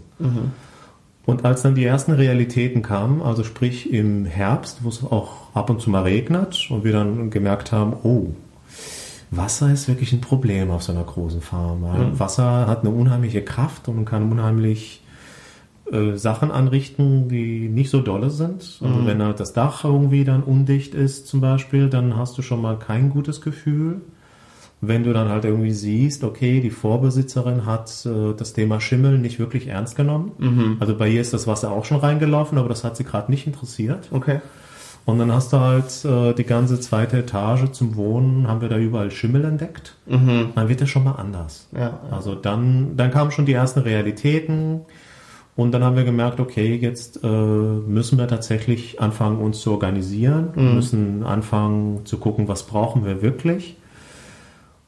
Und als dann die ersten Realitäten kamen, also sprich im Herbst, wo es auch ab und zu mal regnet und wir dann gemerkt haben, oh, Wasser ist wirklich ein Problem auf so einer großen Farm. weil Wasser hat eine unheimliche Kraft und kann unheimlich äh, Sachen anrichten, die nicht so dolle sind. Also wenn halt das Dach irgendwie dann undicht ist zum Beispiel, dann hast du schon mal kein gutes Gefühl. Wenn du dann halt irgendwie siehst, okay, die Vorbesitzerin hat äh, das Thema Schimmel nicht wirklich ernst genommen. Also bei ihr ist das Wasser auch schon reingelaufen, aber das hat sie gerade nicht interessiert. Okay. Und dann hast du halt äh, die ganze zweite Etage zum Wohnen, haben wir da überall Schimmel entdeckt. Dann wird das schon mal anders. Ja. Also dann, dann kamen schon die ersten Realitäten und dann haben wir gemerkt, okay, jetzt äh, müssen wir tatsächlich anfangen, uns zu organisieren, Wir müssen anfangen zu gucken, was brauchen wir wirklich.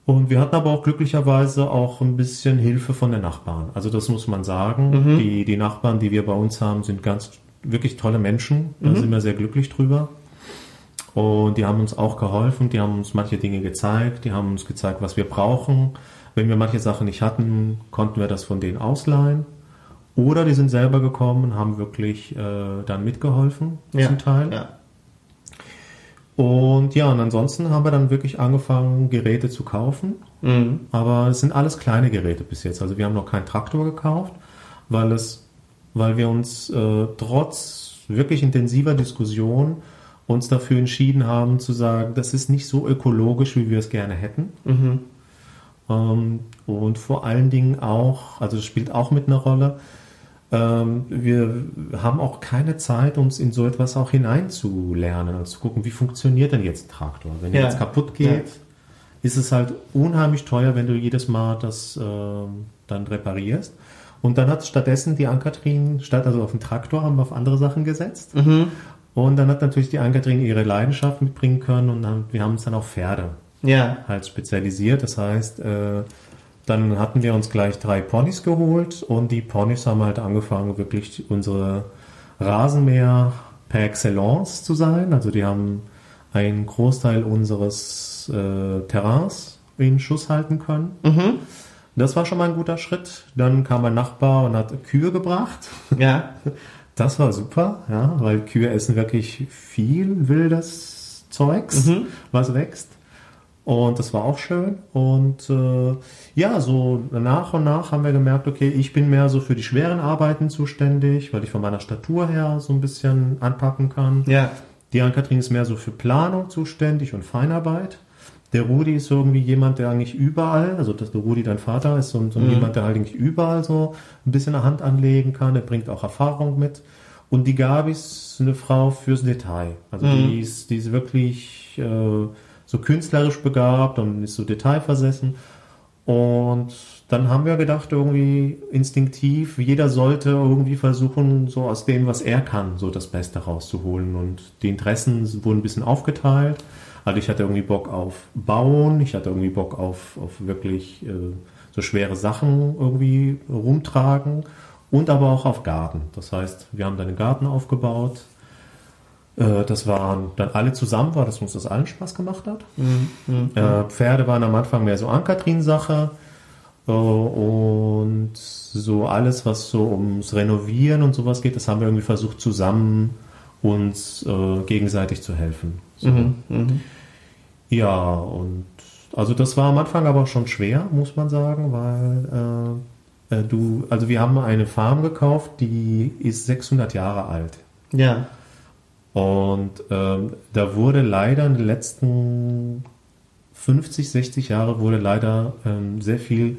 Und wir hatten aber auch glücklicherweise auch ein bisschen Hilfe von den Nachbarn. Also das muss man sagen. Die, die Nachbarn, die wir bei uns haben, sind ganz wirklich tolle Menschen. Da sind wir sehr glücklich drüber. Und die haben uns auch geholfen, die haben uns manche Dinge gezeigt, die haben uns gezeigt, was wir brauchen. Wenn wir manche Sachen nicht hatten, konnten wir das von denen ausleihen. Oder die sind selber gekommen und haben wirklich äh, dann mitgeholfen Ja. zum Teil. Ja. Und ja, und ansonsten haben wir dann wirklich angefangen, Geräte zu kaufen. Mhm. Aber es sind alles kleine Geräte bis jetzt. Also wir haben noch keinen Traktor gekauft, weil es, weil wir uns äh, trotz wirklich intensiver Diskussion uns dafür entschieden haben zu sagen, das ist nicht so ökologisch, wie wir es gerne hätten. Mhm. Ähm, und vor allen Dingen auch, also das spielt auch mit einer Rolle, ähm, wir haben auch keine Zeit, uns in so etwas auch hineinzulernen und zu gucken, wie funktioniert denn jetzt ein Traktor? Wenn der Ja. jetzt kaputt geht, Ja. ist es halt unheimlich teuer, wenn du jedes Mal das ähm, dann reparierst. Und dann hat stattdessen die Ankatrin, statt also auf den Traktor, haben wir auf andere Sachen gesetzt. Und dann hat natürlich die Ankatrin ihre Leidenschaft mitbringen können und dann, wir haben uns dann auf Pferde Ja. halt spezialisiert. Das heißt, äh, dann hatten wir uns gleich drei Ponys geholt und die Ponys haben halt angefangen, wirklich unsere Rasenmäher per Excellence zu sein. Also die haben einen Großteil unseres äh, Terrains in Schuss halten können. Das war schon mal ein guter Schritt. Dann kam ein Nachbar und hat Kühe gebracht. Ja. (laughs) Das war super, ja, weil Kühe essen wirklich viel wildes Zeugs, was wächst. Und das war auch schön. Und äh, ja, so nach und nach haben wir gemerkt, okay, ich bin mehr so für die schweren Arbeiten zuständig, weil ich von meiner Statur her so ein bisschen anpacken kann. Ja. Die Ann-Kathrin ist mehr so für Planung zuständig und Feinarbeit. Der Rudi ist irgendwie jemand, der eigentlich überall, also dass der Rudi dein Vater ist und so jemand, der halt eigentlich überall so ein bisschen eine Hand anlegen kann. Er bringt auch Erfahrung mit. Und die Gabi ist eine Frau fürs Detail. Also Mhm. die, ist, die ist wirklich äh, so künstlerisch begabt und ist so detailversessen. Und dann haben wir gedacht, irgendwie instinktiv, jeder sollte irgendwie versuchen, so aus dem, was er kann, so das Beste rauszuholen. Und die Interessen wurden ein bisschen aufgeteilt. Also ich hatte irgendwie Bock auf Bauen, ich hatte irgendwie Bock auf, auf wirklich äh, so schwere Sachen irgendwie rumtragen und aber auch auf Garten. Das heißt, wir haben dann einen Garten aufgebaut. Äh, Das waren dann alle zusammen, weil das uns das allen Spaß gemacht hat. Äh, Pferde waren am Anfang mehr so Ankatrin-Sache. Äh, Und so alles, was so ums Renovieren und sowas geht, das haben wir irgendwie versucht, zusammen uns äh, gegenseitig zu helfen. So. Ja, und also das war am Anfang aber schon schwer, muss man sagen, weil äh, du, also wir haben eine Farm gekauft, die ist 600 Jahre alt. Ja. Und ähm, da wurde leider in den letzten 50, 60 Jahre wurde leider ähm, sehr viel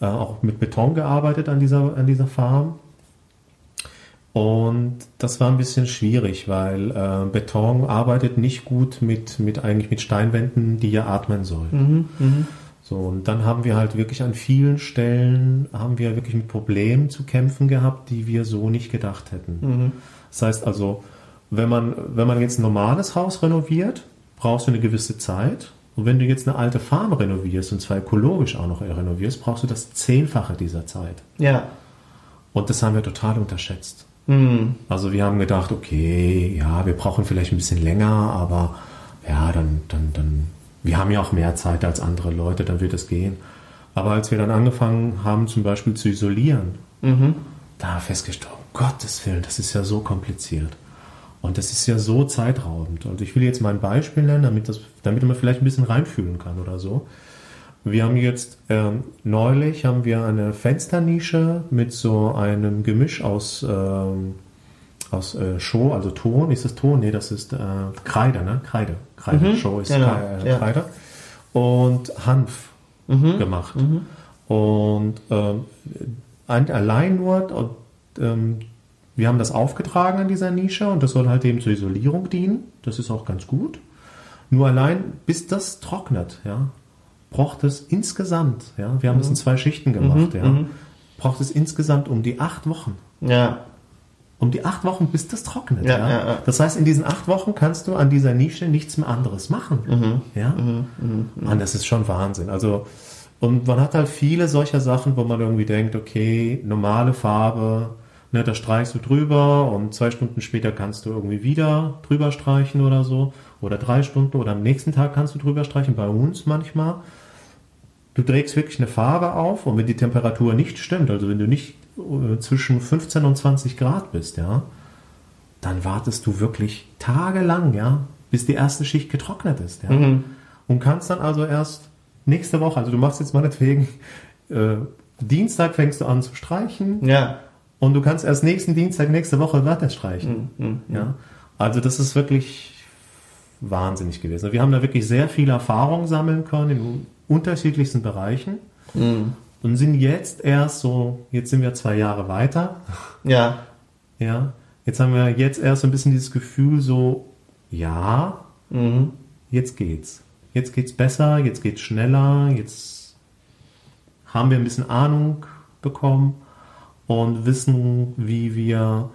äh, auch mit Beton gearbeitet an dieser, an dieser Farm. Und das war ein bisschen schwierig, weil äh, Beton arbeitet nicht gut mit, mit eigentlich mit Steinwänden, die ja atmen sollen. So, und dann haben wir halt wirklich an vielen Stellen, haben wir wirklich mit Problemen zu kämpfen gehabt, die wir so nicht gedacht hätten. Das heißt also, wenn man, wenn man jetzt ein normales Haus renoviert, brauchst du eine gewisse Zeit. Und wenn du jetzt eine alte Farm renovierst, und zwar ökologisch auch noch renovierst, brauchst du das Zehnfache dieser Zeit. Ja. Und das haben wir total unterschätzt. Mhm. Also wir haben gedacht, okay, ja, wir brauchen vielleicht ein bisschen länger, aber ja, dann, dann, dann, wir haben ja auch mehr Zeit als andere Leute, dann wird es gehen. Aber als wir dann angefangen haben, zum Beispiel zu isolieren, da haben wir festgestellt, um Gottes Willen, das ist ja so kompliziert. Und das ist ja so zeitraubend. Und ich will jetzt mal ein Beispiel nennen, damit, das, damit man vielleicht ein bisschen reinfühlen kann oder so. Wir haben jetzt ähm, neulich haben wir eine Fensternische mit so einem Gemisch aus ähm, aus äh, Show, also Ton. Ist das Ton? Nee, das ist äh, Kreide, ne? Kreide. Kreide. Show ist genau, Kre- äh, ja. Kreide. Und Hanf gemacht. Und ähm, ein, allein nur, und, ähm, wir haben das aufgetragen an dieser Nische und das soll halt eben zur Isolierung dienen. Das ist auch ganz gut. Nur allein, bis das trocknet, ja, braucht es insgesamt, ja, wir haben das in zwei Schichten gemacht, ja, braucht es insgesamt um die acht Wochen. Ja. Um die acht Wochen, bis das trocknet. Ja, Ja, ja, ja. Das heißt, in diesen acht Wochen kannst du an dieser Nische nichts mehr anderes machen. Mhm. Ja? Mann, das ist schon Wahnsinn. Also, und man hat halt viele solcher Sachen, wo man irgendwie denkt, okay, normale Farbe, ne, da streichst du drüber und zwei Stunden später kannst du irgendwie wieder drüber streichen oder so. Oder drei Stunden oder am nächsten Tag kannst du drüber streichen. Bei uns manchmal. Du trägst wirklich eine Farbe auf und wenn die Temperatur nicht stimmt, also wenn du nicht äh, zwischen 15 und 20 Grad bist, ja, dann wartest du wirklich tagelang, ja, bis die erste Schicht getrocknet ist, ja. Und kannst dann also erst nächste Woche, also du machst jetzt meinetwegen, äh, Dienstag fängst du an zu streichen Ja. Und du kannst erst nächsten Dienstag, nächste Woche weiter streichen. Ja. Also das ist wirklich wahnsinnig gewesen. Wir haben da wirklich sehr viel Erfahrung sammeln können in unterschiedlichsten Bereichen und sind jetzt erst so, jetzt sind wir zwei Jahre weiter, Ja. ja. Jetzt haben wir jetzt erst so ein bisschen dieses Gefühl so, ja, jetzt geht's. Jetzt geht's besser, jetzt geht's schneller, jetzt haben wir ein bisschen Ahnung bekommen und wissen, wie wir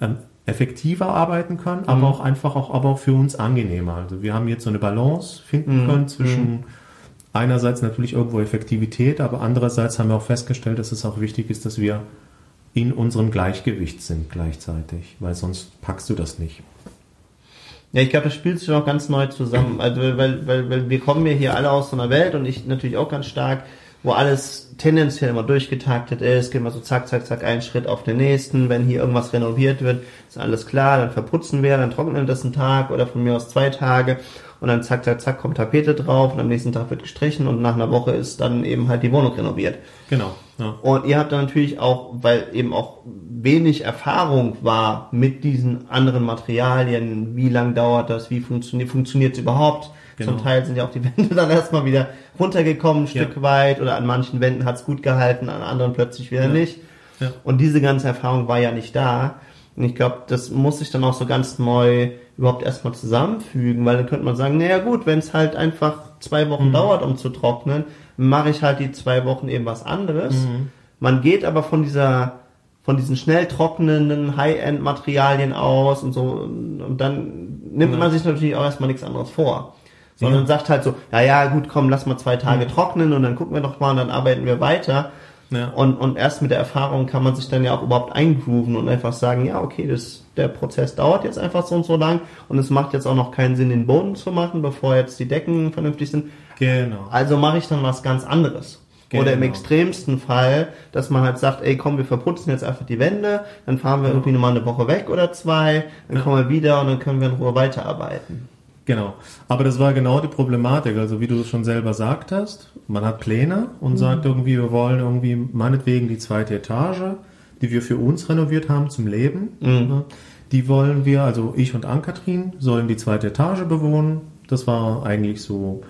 ähm, effektiver arbeiten können, aber auch einfach auch, aber auch für uns angenehmer. Also wir haben jetzt so eine Balance finden können zwischen einerseits natürlich irgendwo Effektivität, aber andererseits haben wir auch festgestellt, dass es auch wichtig ist, dass wir in unserem Gleichgewicht sind gleichzeitig, weil sonst packst du das nicht. Ja, ich glaube, das spielt sich auch ganz neu zusammen. Also, weil, weil, weil wir kommen ja hier alle aus so einer Welt und ich natürlich auch ganz stark, wo alles tendenziell immer durchgetaktet ist, geht mal so zack, zack, zack, einen Schritt auf den nächsten. Wenn hier irgendwas renoviert wird, ist alles klar, dann verputzen wir, dann trocknen wir das einen Tag oder von mir aus zwei Tage und dann zack, zack, zack, kommt Tapete drauf und am nächsten Tag wird gestrichen und nach einer Woche ist dann eben halt die Wohnung renoviert. Genau. Ja. Und ihr habt dann natürlich auch, weil eben auch wenig Erfahrung war mit diesen anderen Materialien, wie lang dauert das, wie funktioniert funktioniert es überhaupt. Genau. Zum Teil sind ja auch die (laughs) Wände dann erstmal wieder runtergekommen, ein Stück Ja. weit, oder an manchen Wänden hat es gut gehalten, an anderen plötzlich wieder nicht. Ja. Und diese ganze Erfahrung war ja nicht da. Und ich glaube, das muss sich dann auch so ganz neu überhaupt erstmal zusammenfügen, weil dann könnte man sagen, naja gut, wenn es halt einfach zwei Wochen mhm. dauert, um zu trocknen, mache ich halt die zwei Wochen eben was anderes. Mhm. Man geht aber von dieser von diesen schnell trocknenden High-End-Materialien aus und so und dann nimmt ja. man sich natürlich auch erstmal nichts anderes vor. Sondern ja. sagt halt so, ja, ja, gut, komm, lass mal zwei Tage mhm. trocknen und dann gucken wir doch mal und dann arbeiten wir weiter. Ja. Und, und erst mit der Erfahrung kann man sich dann ja auch überhaupt eingrooven und einfach sagen, ja, okay, das, der Prozess dauert jetzt einfach so und so lang und es macht jetzt auch noch keinen Sinn, den Boden zu machen, bevor jetzt die Decken vernünftig sind. Genau. Also mache ich dann was ganz anderes. Genau. Oder im extremsten Fall, dass man halt sagt, ey komm, wir verputzen jetzt einfach die Wände, dann fahren wir irgendwie nochmal eine Woche weg oder zwei, dann ja. kommen wir wieder und dann können wir in Ruhe weiterarbeiten. Genau. Aber das war genau die Problematik. Also wie du schon selber sagtest, man hat Pläne und mhm. sagt irgendwie, wir wollen irgendwie meinetwegen die zweite Etage, die wir für uns renoviert haben zum Leben. Mhm. Ne? Die wollen wir, also ich und Ann-Kathrin, sollen die zweite Etage bewohnen. Das war eigentlich so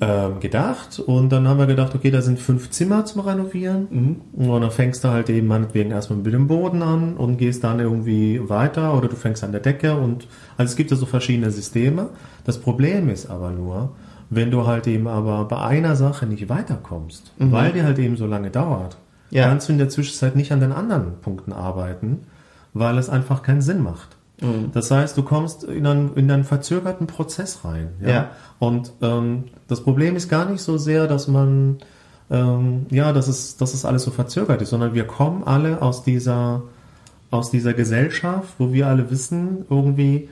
ähm, gedacht und dann haben wir gedacht, okay, da sind fünf Zimmer zum Renovieren mhm. und dann fängst du halt eben meinetwegen erstmal mit dem Boden an und gehst dann irgendwie weiter oder du fängst an der Decke und also es gibt ja so verschiedene Systeme. Das Problem ist aber nur, wenn du halt eben aber bei einer Sache nicht weiterkommst, mhm. weil die halt eben so lange dauert, ja. kannst du in der Zwischenzeit nicht an den anderen Punkten arbeiten, weil es einfach keinen Sinn macht. Mhm. Das heißt, du kommst in einen, in einen verzögerten Prozess rein. Ja. ja. Und ähm, das Problem ist gar nicht so sehr, dass man ähm, ja, dass es, dass es alles so verzögert ist, sondern wir kommen alle aus dieser aus dieser Gesellschaft, wo wir alle wissen, irgendwie,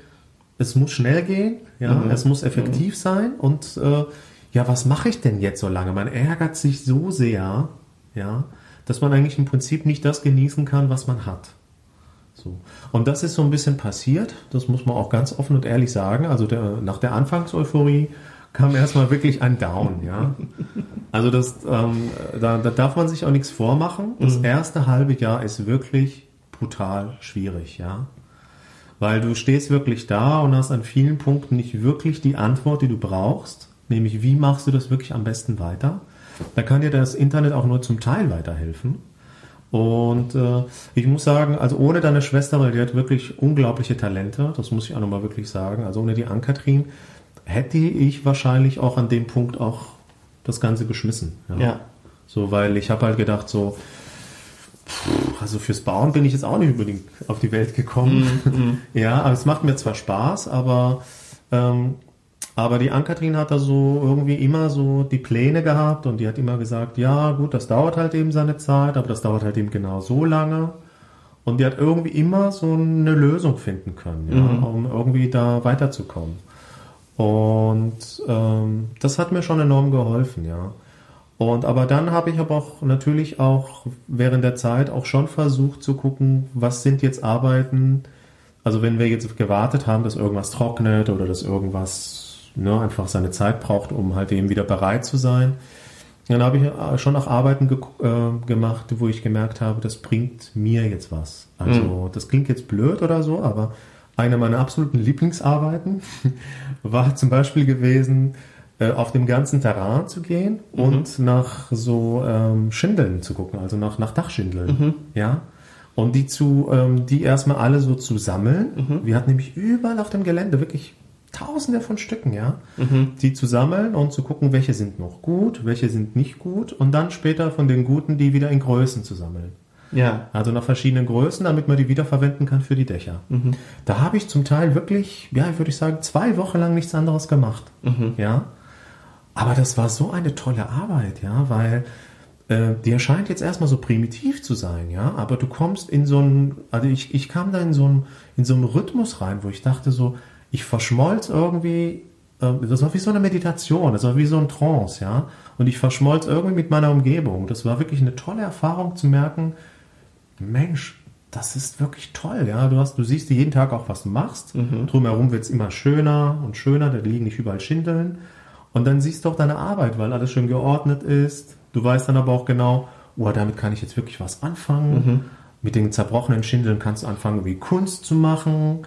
es muss schnell gehen, ja, mhm. es muss effektiv mhm. sein und äh, ja, was mache ich denn jetzt so lange? Man ärgert sich so sehr, ja, dass man eigentlich im Prinzip nicht das genießen kann, was man hat. So. Und das ist so ein bisschen passiert, das muss man auch ganz offen und ehrlich sagen. Also der, nach der Anfangseuphorie kam erstmal wirklich ein Down, ja. Also das, ähm, da, da darf man sich auch nichts vormachen. Das mhm. erste halbe Jahr ist wirklich brutal schwierig, ja. Weil du stehst wirklich da und hast an vielen Punkten nicht wirklich die Antwort, die du brauchst. Nämlich, wie machst du das wirklich am besten weiter? Da kann dir das Internet auch nur zum Teil weiterhelfen. Und äh, ich muss sagen, also ohne deine Schwester, weil die hat wirklich unglaubliche Talente, das muss ich auch nochmal wirklich sagen, also ohne die Ankatrin hätte ich wahrscheinlich auch an dem Punkt auch das Ganze geschmissen. Ja. ja. So, weil ich habe halt gedacht, so, also fürs Bauen bin ich jetzt auch nicht unbedingt auf die Welt gekommen. Mm, mm. (laughs) ja, aber es macht mir zwar Spaß, aber ähm, aber die Ankatrin hat da so irgendwie immer so die Pläne gehabt und die hat immer gesagt, ja gut, das dauert halt eben seine Zeit, aber das dauert halt eben genau so lange. Und die hat irgendwie immer so eine Lösung finden können, ja, mhm. um irgendwie da weiterzukommen. Und ähm, das hat mir schon enorm geholfen, ja. Und aber dann habe ich aber auch natürlich auch während der Zeit auch schon versucht zu gucken, was sind jetzt Arbeiten, also wenn wir jetzt gewartet haben, dass irgendwas trocknet oder dass irgendwas ne, einfach seine Zeit braucht, um halt eben wieder bereit zu sein. Dann habe ich äh, schon auch Arbeiten ge äh, gemacht, wo ich gemerkt habe, das bringt mir jetzt was. Also mhm. das klingt jetzt blöd oder so, aber eine meiner absoluten Lieblingsarbeiten (laughs) war zum Beispiel gewesen, äh, auf dem ganzen Terrain zu gehen mhm. und nach so ähm, Schindeln zu gucken, also nach, nach Dachschindeln. Mhm. Ja. Und die zu, ähm, die erstmal alle so zu sammeln. Mhm. Wir hatten nämlich überall auf dem Gelände wirklich tausende von Stücken, ja, mhm. die zu sammeln und zu gucken, welche sind noch gut, welche sind nicht gut und dann später von den guten die wieder in Größen zu sammeln. Ja. Also nach verschiedenen Größen, damit man die wiederverwenden kann für die Dächer. Mhm. Da habe ich zum Teil wirklich, ja, würde ich sagen, zwei Wochen lang nichts anderes gemacht. Mhm. Ja. Aber das war so eine tolle Arbeit, ja, weil äh, die erscheint jetzt erstmal so primitiv zu sein, ja, aber du kommst in so einen, also ich, ich kam da in so einen, in so einen Rhythmus rein, wo ich dachte so, ich verschmolz irgendwie, äh, das war wie so eine Meditation, das war wie so ein Trance, ja. Und ich verschmolz irgendwie mit meiner Umgebung. Das war wirklich eine tolle Erfahrung zu merken, Mensch, das ist wirklich toll, ja. Du hast, du siehst jeden Tag auch, was du machst. Mhm. Drumherum wird es immer schöner und schöner, da liegen nicht überall Schindeln. Und dann siehst du auch deine Arbeit, weil alles schön geordnet ist. Du weißt dann aber auch genau, oh, damit kann ich jetzt wirklich was anfangen. Mhm. Mit den zerbrochenen Schindeln kannst du anfangen, wie Kunst zu machen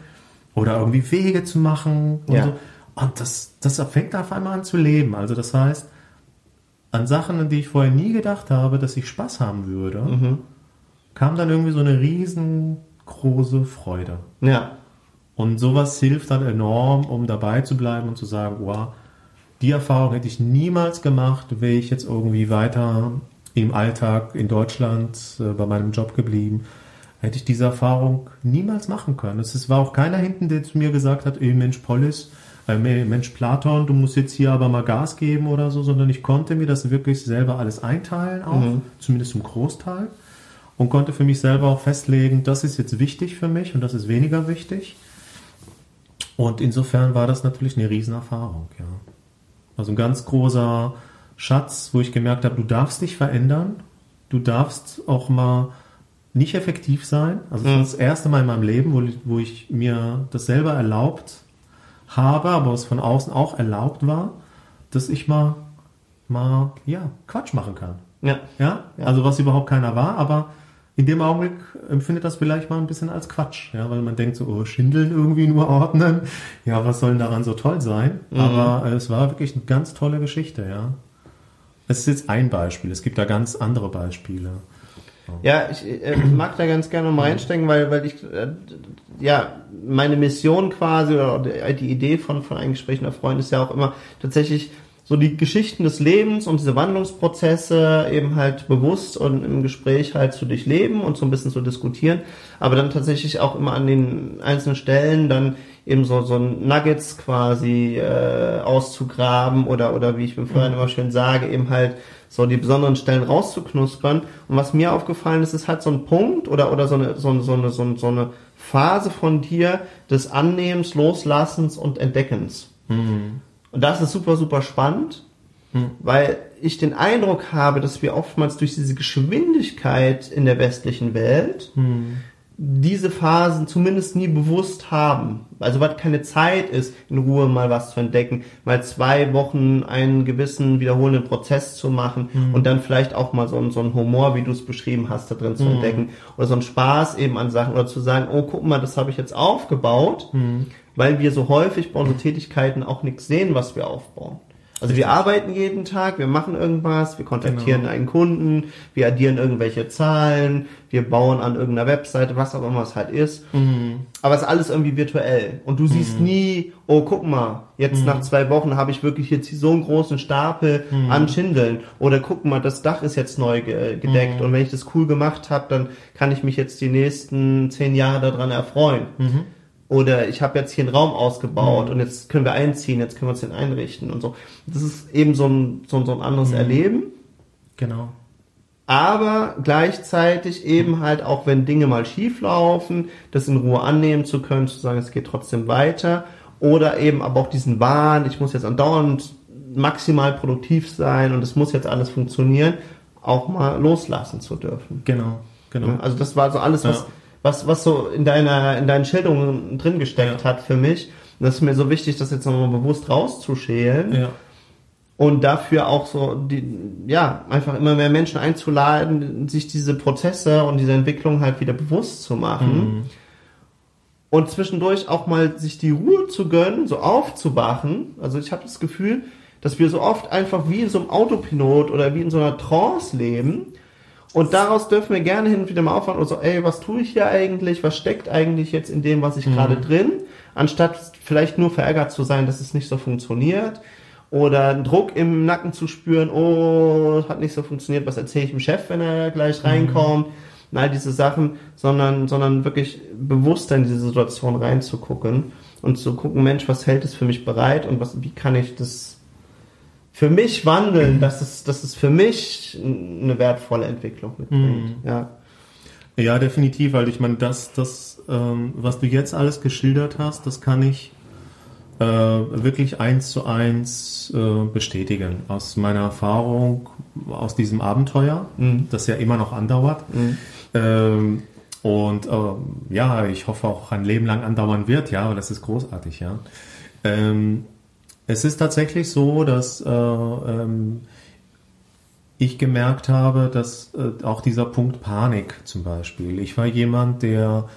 oder irgendwie Wege zu machen und ja. so. Und das, das fängt auf einmal an zu leben. Also das heißt, an Sachen, an die ich vorher nie gedacht habe, dass ich Spaß haben würde, mhm. kam dann irgendwie so eine riesengroße große Freude. Ja. Und sowas hilft dann enorm, um dabei zu bleiben und zu sagen, wow, die Erfahrung hätte ich niemals gemacht, wäre ich jetzt irgendwie weiter im Alltag in Deutschland äh, bei meinem Job geblieben, hätte ich diese Erfahrung niemals machen können. Es war auch keiner hinten, der zu mir gesagt hat, ey Mensch Polis, äh, Mensch Platon, du musst jetzt hier aber mal Gas geben oder so, sondern ich konnte mir das wirklich selber alles einteilen, auch mhm. zumindest zum Großteil, und konnte für mich selber auch festlegen, das ist jetzt wichtig für mich und das ist weniger wichtig. Und insofern war das natürlich eine Riesenerfahrung, ja. Also ein ganz großer Schatz, wo ich gemerkt habe, du darfst dich verändern, du darfst auch mal nicht effektiv sein. Also das, mhm. das erste Mal in meinem Leben, wo, wo ich mir das selber erlaubt habe, aber was von außen auch erlaubt war, dass ich mal, mal, ja, Quatsch machen kann. Ja. ja. Ja? Also was überhaupt keiner war, aber in dem Augenblick empfindet das vielleicht mal ein bisschen als Quatsch, ja, weil man denkt so, oh, Schindeln irgendwie nur ordnen, ja, was soll denn daran so toll sein? Mhm. Aber äh, es war wirklich eine ganz tolle Geschichte, ja. Es ist jetzt ein Beispiel, es gibt da ganz andere Beispiele. Ja, ich äh, mag da ganz gerne mal reinstecken, weil, weil ich, äh, ja, meine Mission quasi oder die Idee von, von einem Gespräch mit einer Freundin ist ja auch immer tatsächlich so die Geschichten des Lebens und diese Wandlungsprozesse eben halt bewusst und im Gespräch halt zu durchleben und so ein bisschen zu diskutieren, aber dann tatsächlich auch immer an den einzelnen Stellen dann eben so, so Nuggets quasi äh, auszugraben oder, oder wie ich mir vorhin mhm. immer schön sage, eben halt so die besonderen Stellen rauszuknuspern. Und was mir aufgefallen ist, ist halt so ein Punkt oder, oder so eine, so, eine, so, eine, so, eine, so eine Phase von dir des Annehmens, Loslassens und Entdeckens. Mhm. Und das ist super, super spannend, hm. weil ich den Eindruck habe, dass wir oftmals durch diese Geschwindigkeit in der westlichen Welt hm. Diese Phasen zumindest nie bewusst haben. Also weil keine Zeit ist, in Ruhe mal was zu entdecken, mal zwei Wochen einen gewissen wiederholenden Prozess zu machen hm. und dann vielleicht auch mal so, einen, so einen Humor, wie du es beschrieben hast, da drin zu hm. entdecken. Oder so einen Spaß eben an Sachen oder zu sagen, oh, guck mal, das habe ich jetzt aufgebaut hm weil wir so häufig bei unseren Tätigkeiten auch nichts sehen, was wir aufbauen. Also wir arbeiten jeden Tag, wir machen irgendwas, wir kontaktieren genau. einen Kunden, wir addieren irgendwelche Zahlen, wir bauen an irgendeiner Webseite, was auch immer es halt ist. Mhm. Aber es ist alles irgendwie virtuell. Und du siehst mhm. nie, oh, guck mal, jetzt mhm. nach zwei Wochen habe ich wirklich jetzt so einen großen Stapel mhm. an Schindeln. Oder guck mal, das Dach ist jetzt neu gedeckt. Mhm. Und wenn ich das cool gemacht habe, dann kann ich mich jetzt die nächsten zehn Jahre daran erfreuen. Oder ich habe jetzt hier einen Raum ausgebaut mhm. und jetzt können wir einziehen, jetzt können wir uns den einrichten und so. Das ist eben so ein, so, so ein anderes mhm. Erleben. Genau. Aber gleichzeitig eben halt auch, wenn Dinge mal schief laufen, das in Ruhe annehmen zu können, zu sagen, es geht trotzdem weiter. Oder eben aber auch diesen Wahn, ich muss jetzt andauernd maximal produktiv sein und es muss jetzt alles funktionieren, auch mal loslassen zu dürfen. Genau, genau. Also das war so alles, was, ja was, was so in deiner, in deinen Schilderungen drin gesteckt ja. hat für mich. Und das ist mir so wichtig, das jetzt nochmal bewusst rauszuschälen. Ja. Und dafür auch so, die, ja, einfach immer mehr Menschen einzuladen, sich diese Prozesse und diese Entwicklung halt wieder bewusst zu machen. Mhm. Und zwischendurch auch mal sich die Ruhe zu gönnen, so aufzuwachen. Also ich habe das Gefühl, dass wir so oft einfach wie in so einem Autopilot oder wie in so einer Trance leben und daraus dürfen wir gerne hin und wieder mal aufwachen und so, ey, was tue ich hier eigentlich? Was steckt eigentlich jetzt in dem, was ich mhm. gerade drin? Anstatt vielleicht nur verärgert zu sein, dass es nicht so funktioniert. Oder einen Druck im Nacken zu spüren, oh, hat nicht so funktioniert, was erzähle ich dem Chef, wenn er gleich mhm. reinkommt? Mhm. Und all diese Sachen, sondern, sondern wirklich bewusster in diese Situation reinzugucken und zu gucken, Mensch, was hält es für mich bereit und was, wie kann ich das für mich wandeln, dass es, dass es für mich eine wertvolle Entwicklung mitbringt. Mhm. Ja. ja, definitiv, weil ich meine, das, das, ähm, was du jetzt alles geschildert hast, das kann ich äh, wirklich eins zu eins äh, bestätigen. Aus meiner Erfahrung, aus diesem Abenteuer, mhm. das ja immer noch andauert. Mhm. Ähm, und äh, ja, ich hoffe auch ein Leben lang andauern wird, ja, aber das ist großartig, ja. Ähm, es ist tatsächlich so, dass äh, ähm, ich gemerkt habe, dass äh, auch dieser Punkt Panik zum Beispiel. Ich war jemand, der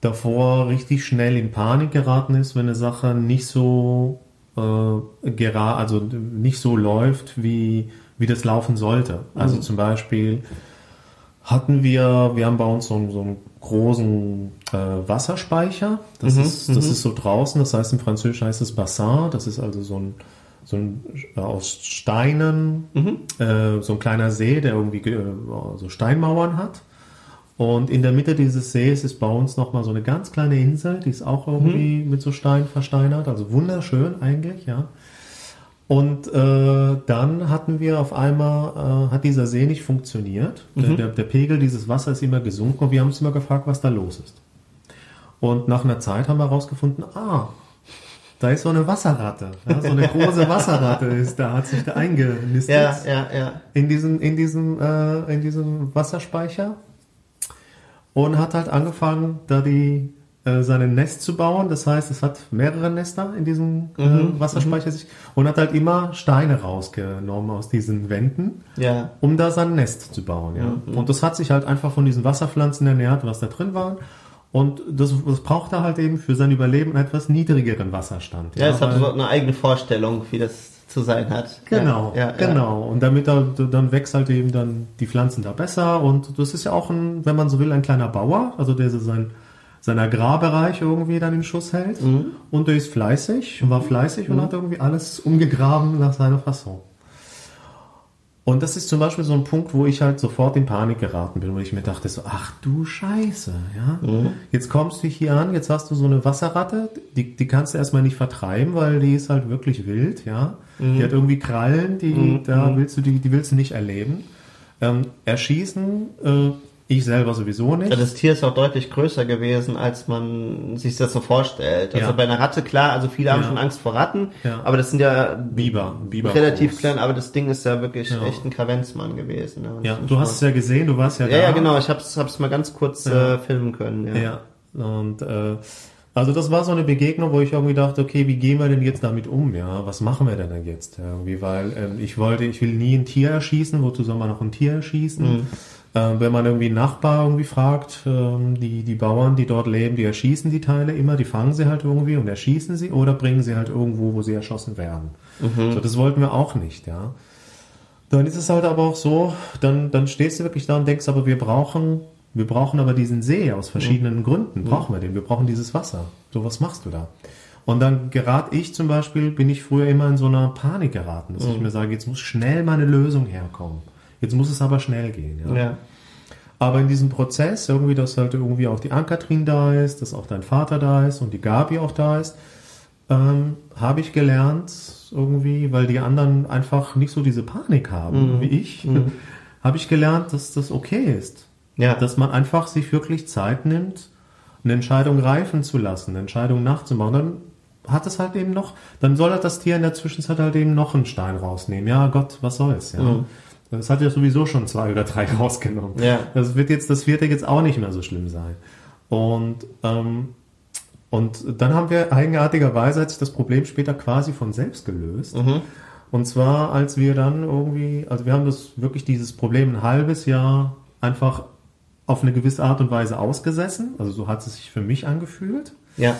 davor richtig schnell in Panik geraten ist, wenn eine Sache nicht so äh, gerade, also nicht so läuft, wie, wie das laufen sollte. Also mhm. zum Beispiel hatten wir, wir haben bei uns so, so einen großen äh, Wasserspeicher. Das, Mhm, ist, das ist so draußen, das heißt im Französischen heißt es Bassin. Das ist also so ein, so ein äh, aus Steinen, Mhm. äh, so ein kleiner See, der irgendwie äh, so Steinmauern hat. Und in der Mitte dieses Sees ist bei uns nochmal so eine ganz kleine Insel, die ist auch irgendwie mit so Stein versteinert. Also wunderschön eigentlich, ja. Und äh, dann hatten wir auf einmal, äh, hat dieser See nicht funktioniert. Der, der, der Pegel dieses Wassers ist immer gesunken und wir haben uns immer gefragt, was da los ist. Und nach einer Zeit haben wir herausgefunden, ah, da ist so eine Wasserratte. Ja, so eine (laughs) große Wasserratte ist da, hat sich da eingenistet Ja, ja, ja. in diesem, in diesem, äh, in diesem Wasserspeicher und hat halt angefangen, da die äh, sein Nest zu bauen. Das heißt, es hat mehrere Nester in diesem äh, Wasserspeicher sich und hat halt immer Steine rausgenommen aus diesen Wänden, Ja. um da sein Nest zu bauen. Ja. Und das hat sich halt einfach von diesen Wasserpflanzen ernährt, was da drin waren. Und das, das braucht er halt eben für sein Überleben einen etwas niedrigeren Wasserstand. Ja, es hat so eine eigene Vorstellung, wie das zu sein hat. Genau, ja, ja, genau. Und damit er, dann wächst halt eben dann die Pflanzen da besser. Und das ist ja auch ein, wenn man so will, ein kleiner Bauer, also der so sein, sein Agrarbereich irgendwie dann in Schuss hält. Mhm. Und der ist fleißig, war fleißig und hat irgendwie alles umgegraben nach seiner Fasson. Und das ist zum Beispiel so ein Punkt, wo ich halt sofort in Panik geraten bin, wo ich mir dachte so, ach du Scheiße, ja. Jetzt kommst du hier an, jetzt hast du so eine Wasserratte, die, die kannst du erstmal nicht vertreiben, weil die ist halt wirklich wild, ja. Die hat irgendwie Krallen, die, da willst du, die, die willst du nicht erleben. Ähm, erschießen, äh, ich selber sowieso nicht. Das Tier ist auch deutlich größer gewesen, als man sich das so vorstellt. Also Ja. bei einer Ratte, klar, also viele haben Ja. schon Angst vor Ratten, Ja. aber das sind ja Biber, Biber. relativ groß. klein, aber das Ding ist ja wirklich echt ein Kravenzmann gewesen. Ne? Ja, du hast es ja gesehen, du warst ja, Ja, da. ja, genau, ich hab's, hab's mal ganz kurz äh, filmen können. Ja. Und äh, also das war so eine Begegnung, wo ich irgendwie dachte, okay, wie gehen wir denn jetzt damit um? Ja, was machen wir denn dann jetzt irgendwie? Weil ähm, ich wollte, ich will nie ein Tier erschießen, wozu soll man noch ein Tier erschießen? Ähm, wenn man irgendwie einen Nachbar irgendwie fragt, ähm, die, die Bauern, die dort leben, die erschießen die Teile immer, die fangen sie halt irgendwie und erschießen sie oder bringen sie halt irgendwo, wo sie erschossen werden. So, das wollten wir auch nicht, ja. Dann ist es halt aber auch so, dann, dann stehst du wirklich da und denkst, aber wir brauchen, wir brauchen aber diesen See aus verschiedenen Gründen, brauchen wir den, wir brauchen dieses Wasser. So, was machst du da? Und dann gerate ich zum Beispiel, bin ich früher immer in so einer Panik geraten, dass ich mir sage, jetzt muss schnell mal eine Lösung herkommen. Jetzt muss es aber schnell gehen. Ja? Ja. Aber in diesem Prozess, irgendwie, dass halt irgendwie auch die Ankatrin da ist, dass auch dein Vater da ist und die Gabi auch da ist, ähm, habe ich gelernt, irgendwie, weil die anderen einfach nicht so diese Panik haben wie ich, (laughs) habe ich gelernt, dass das okay ist. Ja. Dass man einfach sich wirklich Zeit nimmt, eine Entscheidung reifen zu lassen, eine Entscheidung nachzumachen. Dann hat es halt eben noch, dann soll das Tier in der Zwischenzeit halt eben noch einen Stein rausnehmen. Ja, Gott, was soll's, ja. Das hat ja sowieso schon zwei oder drei (laughs) rausgenommen. Ja. Das wird jetzt, das ja jetzt auch nicht mehr so schlimm sein. Und, ähm, und dann haben wir eigenartigerweise hat sich das Problem später quasi von selbst gelöst. Und zwar, als wir dann irgendwie, also wir haben das wirklich dieses Problem ein halbes Jahr einfach auf eine gewisse Art und Weise ausgesessen. Also so hat es sich für mich angefühlt. Ja.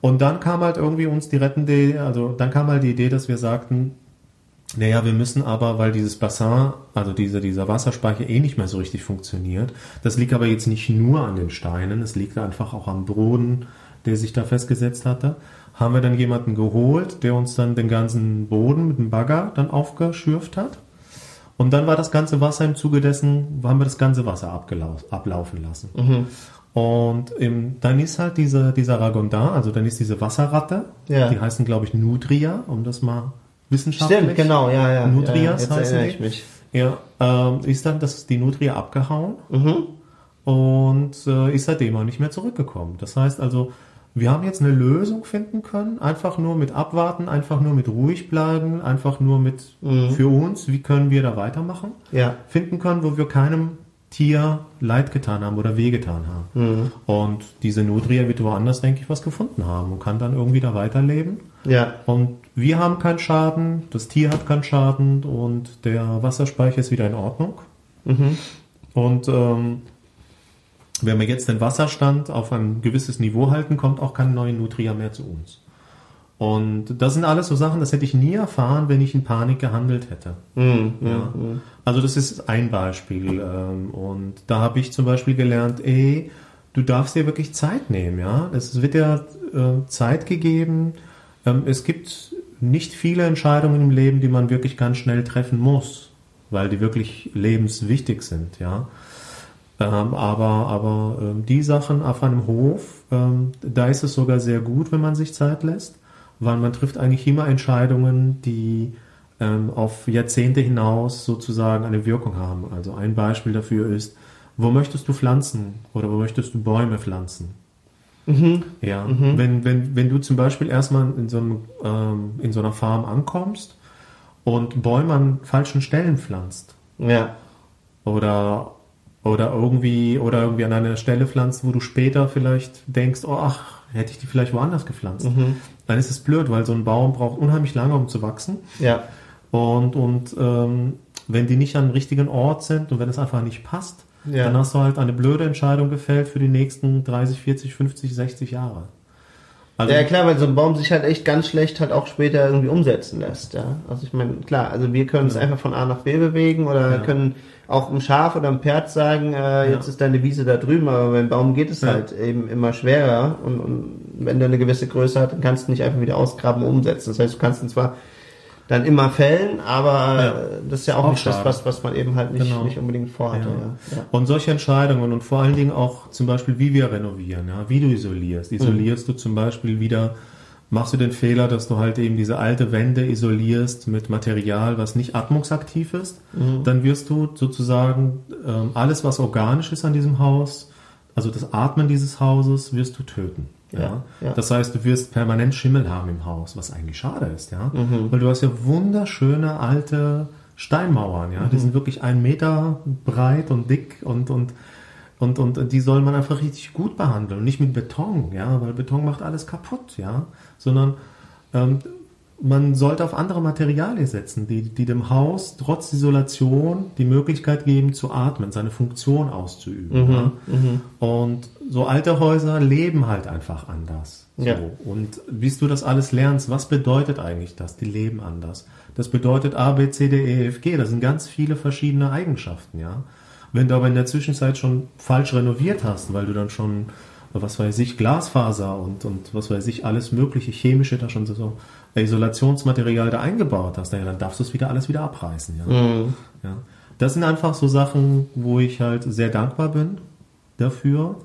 Und dann kam halt irgendwie uns die rettende, Idee, also dann kam halt die Idee, dass wir sagten, naja, wir müssen aber, weil dieses Bassin, also dieser, dieser Wasserspeicher eh nicht mehr so richtig funktioniert, das liegt aber jetzt nicht nur an den Steinen, es liegt einfach auch am Boden, der sich da festgesetzt hatte, haben wir dann jemanden geholt, der uns dann den ganzen Boden mit dem Bagger dann aufgeschürft hat. Und dann war das ganze Wasser im Zuge dessen, haben wir das ganze Wasser ablaufen lassen. Und im, dann ist halt diese, dieser Ragondin, also dann ist diese Wasserratte, Ja. die heißen glaube ich Nutria, um das mal wissenschaftlich. Stimmt, genau, ja, ja. Nutrias ja. Jetzt heißen ich mich. Ja, ähm, ist dann das, die Nutria abgehauen und äh, ist seitdem auch nicht mehr zurückgekommen. Das heißt also, wir haben jetzt eine Lösung finden können, einfach nur mit abwarten, einfach nur mit ruhig bleiben, einfach nur mit für uns, wie können wir da weitermachen, Ja. finden können, wo wir keinem Tier Leid getan haben oder wehgetan haben. Und diese Nutria wird woanders, denke ich, was gefunden haben und kann dann irgendwie da weiterleben. Ja. Und wir haben keinen Schaden, das Tier hat keinen Schaden und der Wasserspeicher ist wieder in Ordnung. Und ähm, wenn wir jetzt den Wasserstand auf ein gewisses Niveau halten, kommt auch kein neuer Nutria mehr zu uns. Und das sind alles so Sachen, das hätte ich nie erfahren, wenn ich in Panik gehandelt hätte. ja. Also das ist ein Beispiel. ähm, Und da habe ich zum Beispiel gelernt, ey, du darfst dir wirklich Zeit nehmen, ja. Es wird ja äh, Zeit gegeben. Ähm, es gibt nicht viele Entscheidungen im Leben, die man wirklich ganz schnell treffen muss, weil die wirklich lebenswichtig sind, ja. Ähm, aber aber ähm, die Sachen auf einem Hof, ähm, da ist es sogar sehr gut, wenn man sich Zeit lässt, weil man trifft eigentlich immer Entscheidungen, die ähm, auf Jahrzehnte hinaus sozusagen eine Wirkung haben. Also ein Beispiel dafür ist, wo möchtest du pflanzen oder wo möchtest du Bäume pflanzen? Mhm. Ja, mhm. Wenn, wenn, wenn du zum Beispiel erstmal in so, einem, ähm, in so einer Farm ankommst und Bäume an falschen Stellen pflanzt. Ja. Oder, oder irgendwie, oder irgendwie an einer Stelle pflanzt, wo du später vielleicht denkst, oh, ach, hätte ich die vielleicht woanders gepflanzt. Mhm. Dann ist es blöd, weil so ein Baum braucht unheimlich lange, um zu wachsen. Ja. Und, und ähm, wenn die nicht an dem richtigen Ort sind und wenn es einfach nicht passt, ja. dann hast du halt eine blöde Entscheidung gefällt für die nächsten 30, 40, 50, 60 Jahre. Also ja klar, weil so ein Baum sich halt echt ganz schlecht halt auch später irgendwie umsetzen lässt, ja. Also ich meine, klar, also wir können es ja. einfach von A nach B bewegen oder ja. können auch einem Schaf oder einem Pferd sagen, äh, jetzt ist deine Wiese da drüben, aber beim Baum geht es halt eben immer schwerer und, und wenn der eine gewisse Größe hat, dann kannst du nicht einfach wieder ausgraben und umsetzen. Das heißt, du kannst ihn zwar dann immer fällen, aber ja. das ist ja auch, auch nicht schade. das, was, was man eben halt nicht, genau. nicht unbedingt vorhatte. Ja. Ja. Und solche Entscheidungen und vor allen Dingen auch zum Beispiel, wie wir renovieren, ja, wie du isolierst. Isolierst mhm. du zum Beispiel wieder, machst du den Fehler, dass du halt eben diese alte Wände isolierst mit Material, was nicht atmungsaktiv ist, mhm. dann wirst du sozusagen ähm, alles, was organisch ist an diesem Haus, also das Atmen dieses Hauses, wirst du töten. Ja, ja. Das heißt, du wirst permanent Schimmel haben im Haus, was eigentlich schade ist, ja. Mhm. Weil du hast ja wunderschöne alte Steinmauern, ja. Mhm. Die sind wirklich einen Meter breit und dick und, und, und, und die soll man einfach richtig gut behandeln. Nicht mit Beton, ja, weil Beton macht alles kaputt, ja. Sondern ähm, man sollte auf andere Materialien setzen, die, die dem Haus trotz Isolation die Möglichkeit geben zu atmen, seine Funktion auszuüben. Mhm, ja? mhm. Und so alte Häuser leben halt einfach anders. So. Ja. Und bis du das alles lernst, was bedeutet eigentlich das? Die leben anders. Das bedeutet A, B, C, D, E, F, G. Das sind ganz viele verschiedene Eigenschaften, ja. Wenn du aber in der Zwischenzeit schon falsch renoviert hast, weil du dann schon, was weiß ich, Glasfaser und, und was weiß ich, alles mögliche chemische da schon so Isolationsmaterial da eingebaut hast, dann darfst du es wieder alles wieder abreißen. Ja? Mhm. ja. Das sind einfach so Sachen, wo ich halt sehr dankbar bin dafür,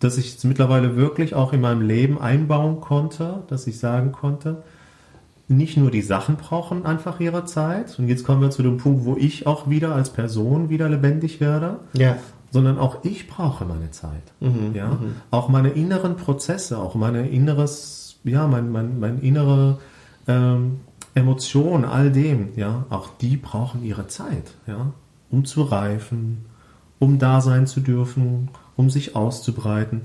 dass ich es mittlerweile wirklich auch in meinem Leben einbauen konnte, dass ich sagen konnte, nicht nur die Sachen brauchen einfach ihre Zeit. Und jetzt kommen wir zu dem Punkt, wo ich auch wieder als Person wieder lebendig werde. Ja. Sondern auch ich brauche meine Zeit. Mhm, ja. Mhm. Auch meine inneren Prozesse, auch meine inneres, ja, mein, mein, mein innere ähm, Emotionen, all dem, ja, auch die brauchen ihre Zeit, ja, um zu reifen, um da sein zu dürfen, um sich auszubreiten.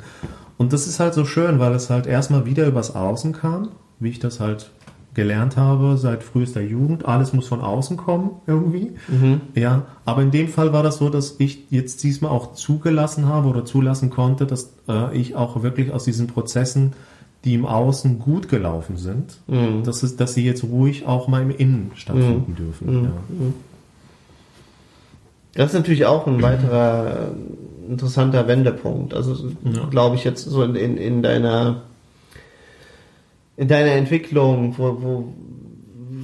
Und das ist halt so schön, weil es halt erstmal wieder übers Außen kam, wie ich das halt gelernt habe seit frühester Jugend. Alles muss von außen kommen irgendwie. Mhm. Ja, aber in dem Fall war das so, dass ich jetzt diesmal auch zugelassen habe oder zulassen konnte, dass äh, ich auch wirklich aus diesen Prozessen die im Außen gut gelaufen sind, mhm. dass, es, dass sie jetzt ruhig auch mal im Innen stattfinden mhm. dürfen. Mhm. Ja. Mhm. Das ist natürlich auch ein weiterer interessanter Wendepunkt. Also ja. glaube ich jetzt so in, in, in deiner in deiner Entwicklung, wo, wo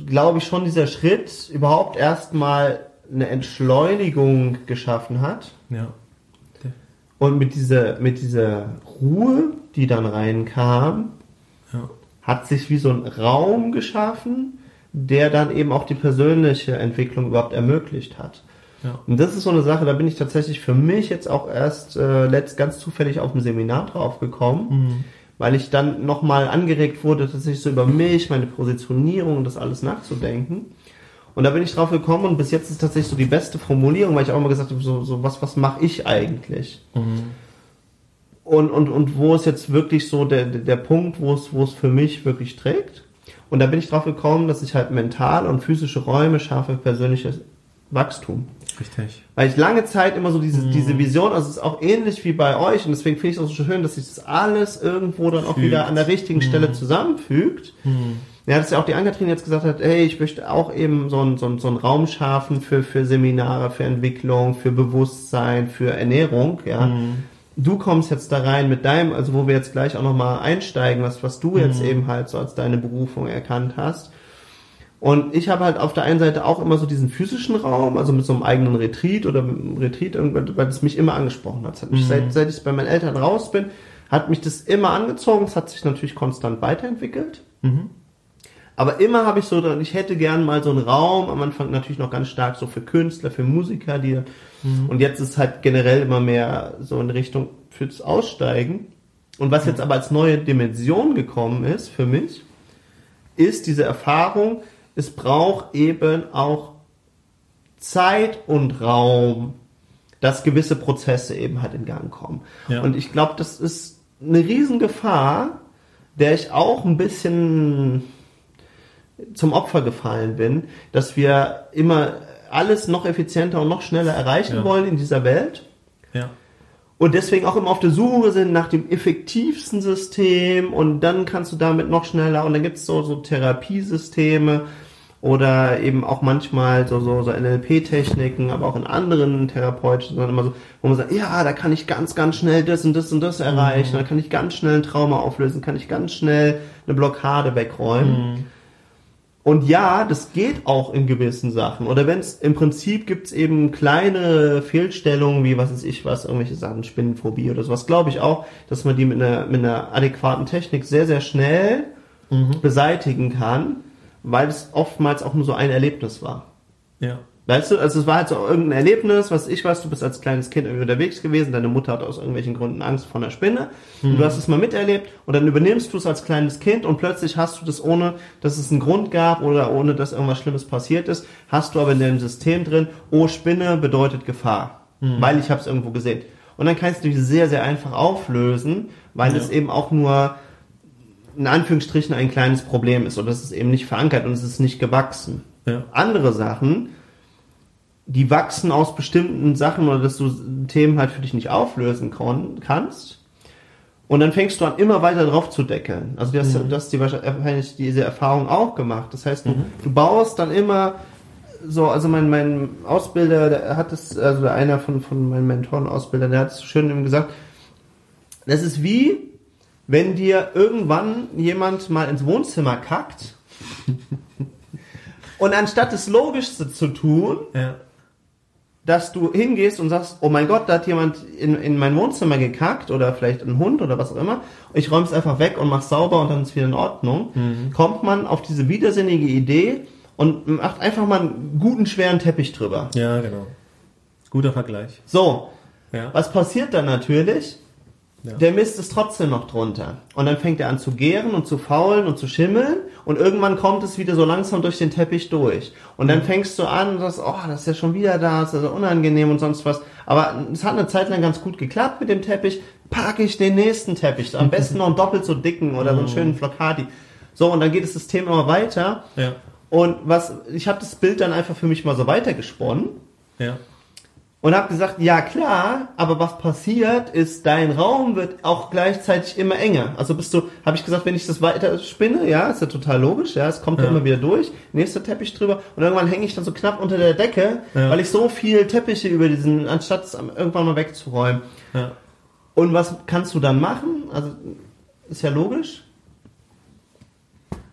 glaube ich schon dieser Schritt überhaupt erstmal eine Entschleunigung geschaffen hat. Ja. Und mit dieser, mit dieser Ruhe, die dann reinkam, ja. hat sich wie so ein Raum geschaffen, der dann eben auch die persönliche Entwicklung überhaupt ermöglicht hat. Ja. Und das ist so eine Sache, da bin ich tatsächlich für mich jetzt auch erst äh, letzt ganz zufällig auf dem Seminar drauf gekommen, mhm. weil ich dann nochmal angeregt wurde, tatsächlich so über mich, meine Positionierung und das alles nachzudenken. Und da bin ich drauf gekommen und bis jetzt ist tatsächlich so die beste Formulierung, weil ich auch immer gesagt habe, so, so was, was mache ich eigentlich? Mhm. Und, und, und wo ist jetzt wirklich so der, der Punkt, wo es, wo es für mich wirklich trägt? Und da bin ich drauf gekommen, dass ich halt mental und physische Räume schaffe, persönliches Wachstum. Richtig. Weil ich lange Zeit immer so diese, mhm. diese Vision, also es ist auch ähnlich wie bei euch und deswegen finde ich es auch so schön, dass sich das alles irgendwo dann auch wieder an der richtigen mhm. Stelle zusammenfügt. Mhm. Ja, dass ja auch die Ankatrin jetzt gesagt hat, hey, ich möchte auch eben so einen so so einen Raum schaffen für, für Seminare, für Entwicklung, für Bewusstsein, für Ernährung, ja. Mhm. du kommst jetzt da rein mit deinem, also wo wir jetzt gleich auch nochmal einsteigen, was, was du jetzt eben halt so als deine Berufung erkannt hast. Und ich habe halt auf der einen Seite auch immer so diesen physischen Raum, also mit so einem eigenen Retreat oder mit einem Retreat, irgendwann, weil es mich immer angesprochen hat. Hat mich, seit, seit ich bei meinen Eltern raus bin, hat mich das immer angezogen. Es hat sich natürlich konstant weiterentwickelt. Aber immer habe ich so, dran, ich hätte gern mal so einen Raum, am Anfang natürlich noch ganz stark so für Künstler, für Musiker, die und jetzt ist halt generell immer mehr so in Richtung fürs Aussteigen. Und was jetzt aber als neue Dimension gekommen ist für mich, ist diese Erfahrung, es braucht eben auch Zeit und Raum, dass gewisse Prozesse eben halt in Gang kommen. Ja. Und ich glaube, das ist eine Riesengefahr, der ich auch ein bisschen zum Opfer gefallen bin, dass wir immer alles noch effizienter und noch schneller erreichen Ja. wollen in dieser Welt Ja. und deswegen auch immer auf der Suche sind nach dem effektivsten System und dann kannst du damit noch schneller und dann gibt's so, so Therapiesysteme oder eben auch manchmal so, so, so NLP-Techniken, aber auch in anderen therapeutischen, sondern immer so, wo man sagt, ja, da kann ich ganz, ganz schnell das und das und das erreichen, da kann ich ganz schnell ein Trauma auflösen, kann ich ganz schnell eine Blockade wegräumen. Und ja, das geht auch in gewissen Sachen. Oder wenn es im Prinzip gibt's eben kleine Fehlstellungen, wie was weiß ich was, irgendwelche Sachen, Spinnenphobie oder sowas, glaube ich auch, dass man die mit einer, mit einer adäquaten Technik sehr, sehr schnell beseitigen kann, weil es oftmals auch nur so ein Erlebnis war. Ja. Weißt du, also es war halt so irgendein Erlebnis, was ich weiß, du bist als kleines Kind irgendwie unterwegs gewesen, deine Mutter hat aus irgendwelchen Gründen Angst vor einer Spinne und du hast es mal miterlebt und dann übernimmst du es als kleines Kind und plötzlich hast du das ohne, dass es einen Grund gab oder ohne, dass irgendwas Schlimmes passiert ist, hast du aber in deinem System drin, oh Spinne bedeutet Gefahr, weil ich habe es irgendwo gesehen. Und dann kannst du die sehr, sehr einfach auflösen, weil Ja. es eben auch nur in Anführungsstrichen ein kleines Problem ist oder es ist eben nicht verankert und es ist nicht gewachsen Ja. andere Sachen, die wachsen aus bestimmten Sachen oder dass du Themen halt für dich nicht auflösen kon- kannst. Und dann fängst du an, immer weiter drauf zu deckeln. Also du hast, du hast die wahrscheinlich diese Erfahrung auch gemacht. Das heißt, du, du baust dann immer so, also mein, mein Ausbilder, der hat es, also einer von, von meinen Mentoren Ausbilder, der hat es schön eben gesagt, das ist wie, wenn dir irgendwann jemand mal ins Wohnzimmer kackt (laughs) und anstatt das Logischste zu tun, Ja. Dass du hingehst und sagst, oh mein Gott, da hat jemand in, in mein Wohnzimmer gekackt oder vielleicht ein Hund oder was auch immer. Ich räume es einfach weg und mach's sauber und dann ist wieder in Ordnung. Kommt man auf diese widersinnige Idee und macht einfach mal einen guten, schweren Teppich drüber. Ja, genau. Guter Vergleich. So, Ja. was passiert dann natürlich? Ja. Der Mist ist trotzdem noch drunter. Und dann fängt er an zu gären und zu faulen und zu schimmeln. Und irgendwann kommt es wieder so langsam durch den Teppich durch. Und Mhm. dann fängst du an und sagst, oh, das ist ja schon wieder da, das ist ja so unangenehm und sonst was. Aber es hat eine Zeit lang ganz gut geklappt mit dem Teppich. Packe ich den nächsten Teppich. Am besten noch einen (laughs) doppelt so dicken oder Mhm. so einen schönen Flocati. So, und dann geht das System immer weiter. Ja. Und was, ich habe das Bild dann einfach für mich mal so weitergesponnen Ja. Und habe gesagt, ja klar, aber was passiert ist, dein Raum wird auch gleichzeitig immer enger. Also bist du, habe ich gesagt, wenn ich das weiter spinne, ja, ist ja total logisch, ja, es kommt ja, Ja. immer wieder durch, nächster Teppich drüber und irgendwann hänge ich dann so knapp unter der Decke, Ja. weil ich so viel Teppiche über diesen, anstatt es irgendwann mal wegzuräumen. Ja. Und was kannst du dann machen? Also ist ja logisch.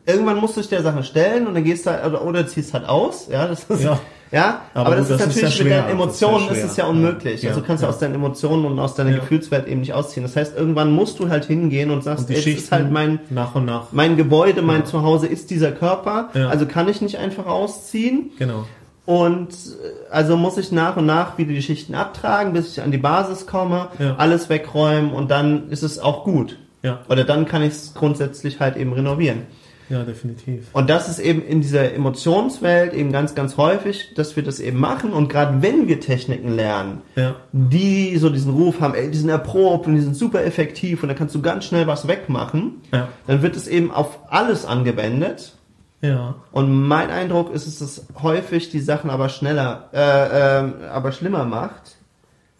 Irgendwann musst du dich der Sache stellen und dann gehst du halt, oder, oder ziehst halt aus, ja, das ist, ja, Ja. aber, Aber das ist das ist natürlich ja mit schwer. deinen Emotionen, Das ist ist, es ja unmöglich. Ja. Also du kannst ja Ja. aus deinen Emotionen und aus deiner Ja. Gefühlswelt eben nicht ausziehen. Das heißt, irgendwann musst du halt hingehen und sagst, Und ey, Schichten ist halt mein, nach und nach. mein Gebäude, mein Zuhause ist dieser Körper, also kann ich nicht einfach ausziehen. Genau. Und äh, also muss ich nach und nach wieder die Schichten abtragen, bis ich an die Basis komme, alles wegräumen und dann ist es auch gut. Ja. Oder dann kann ich es grundsätzlich halt eben renovieren. Ja, definitiv. Und das ist eben in dieser Emotionswelt eben ganz, ganz häufig, dass wir das eben machen. Und gerade wenn wir Techniken lernen, Ja. die so diesen Ruf haben, ey, die sind erprobt und die sind super effektiv und da kannst du ganz schnell was wegmachen, Ja. dann wird es eben auf alles angewendet. Ja. Und mein Eindruck ist, dass es häufig die Sachen aber schneller, äh, ähm, aber schlimmer macht,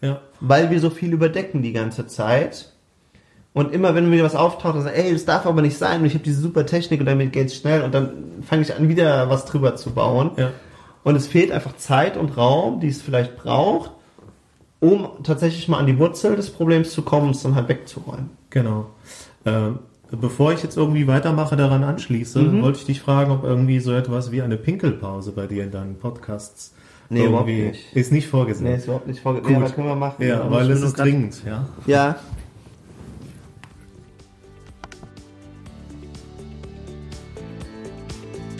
Ja. weil wir so viel überdecken die ganze Zeit. Und immer wenn mir was auftaucht, dann sagen, ey, das darf aber nicht sein und ich habe diese super Technik und damit geht's schnell und dann fange ich an, wieder was drüber zu bauen. Ja. Und es fehlt einfach Zeit und Raum, die es vielleicht braucht, um tatsächlich mal an die Wurzel des Problems zu kommen, es dann halt wegzuräumen. Genau. Ähm, bevor ich jetzt irgendwie weitermache, daran anschließe, Mhm. wollte ich dich fragen, ob irgendwie so etwas wie eine Pinkelpause bei dir in deinen Podcasts Nee, überhaupt irgendwie nicht. ist nicht vorgesehen. Nee, ist überhaupt nicht vorgesehen. Ja, aber können wir machen. ja, weil es ist dringend, ja. Ja.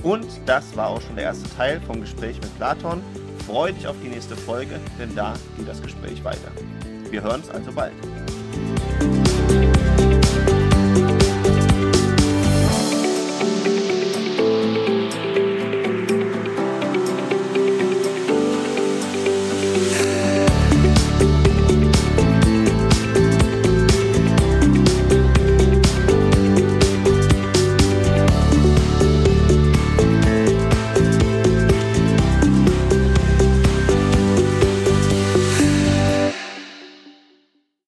Und das war auch schon der erste Teil vom Gespräch mit Platon. Freu dich auf die nächste Folge, denn da geht das Gespräch weiter. Wir hören uns also bald.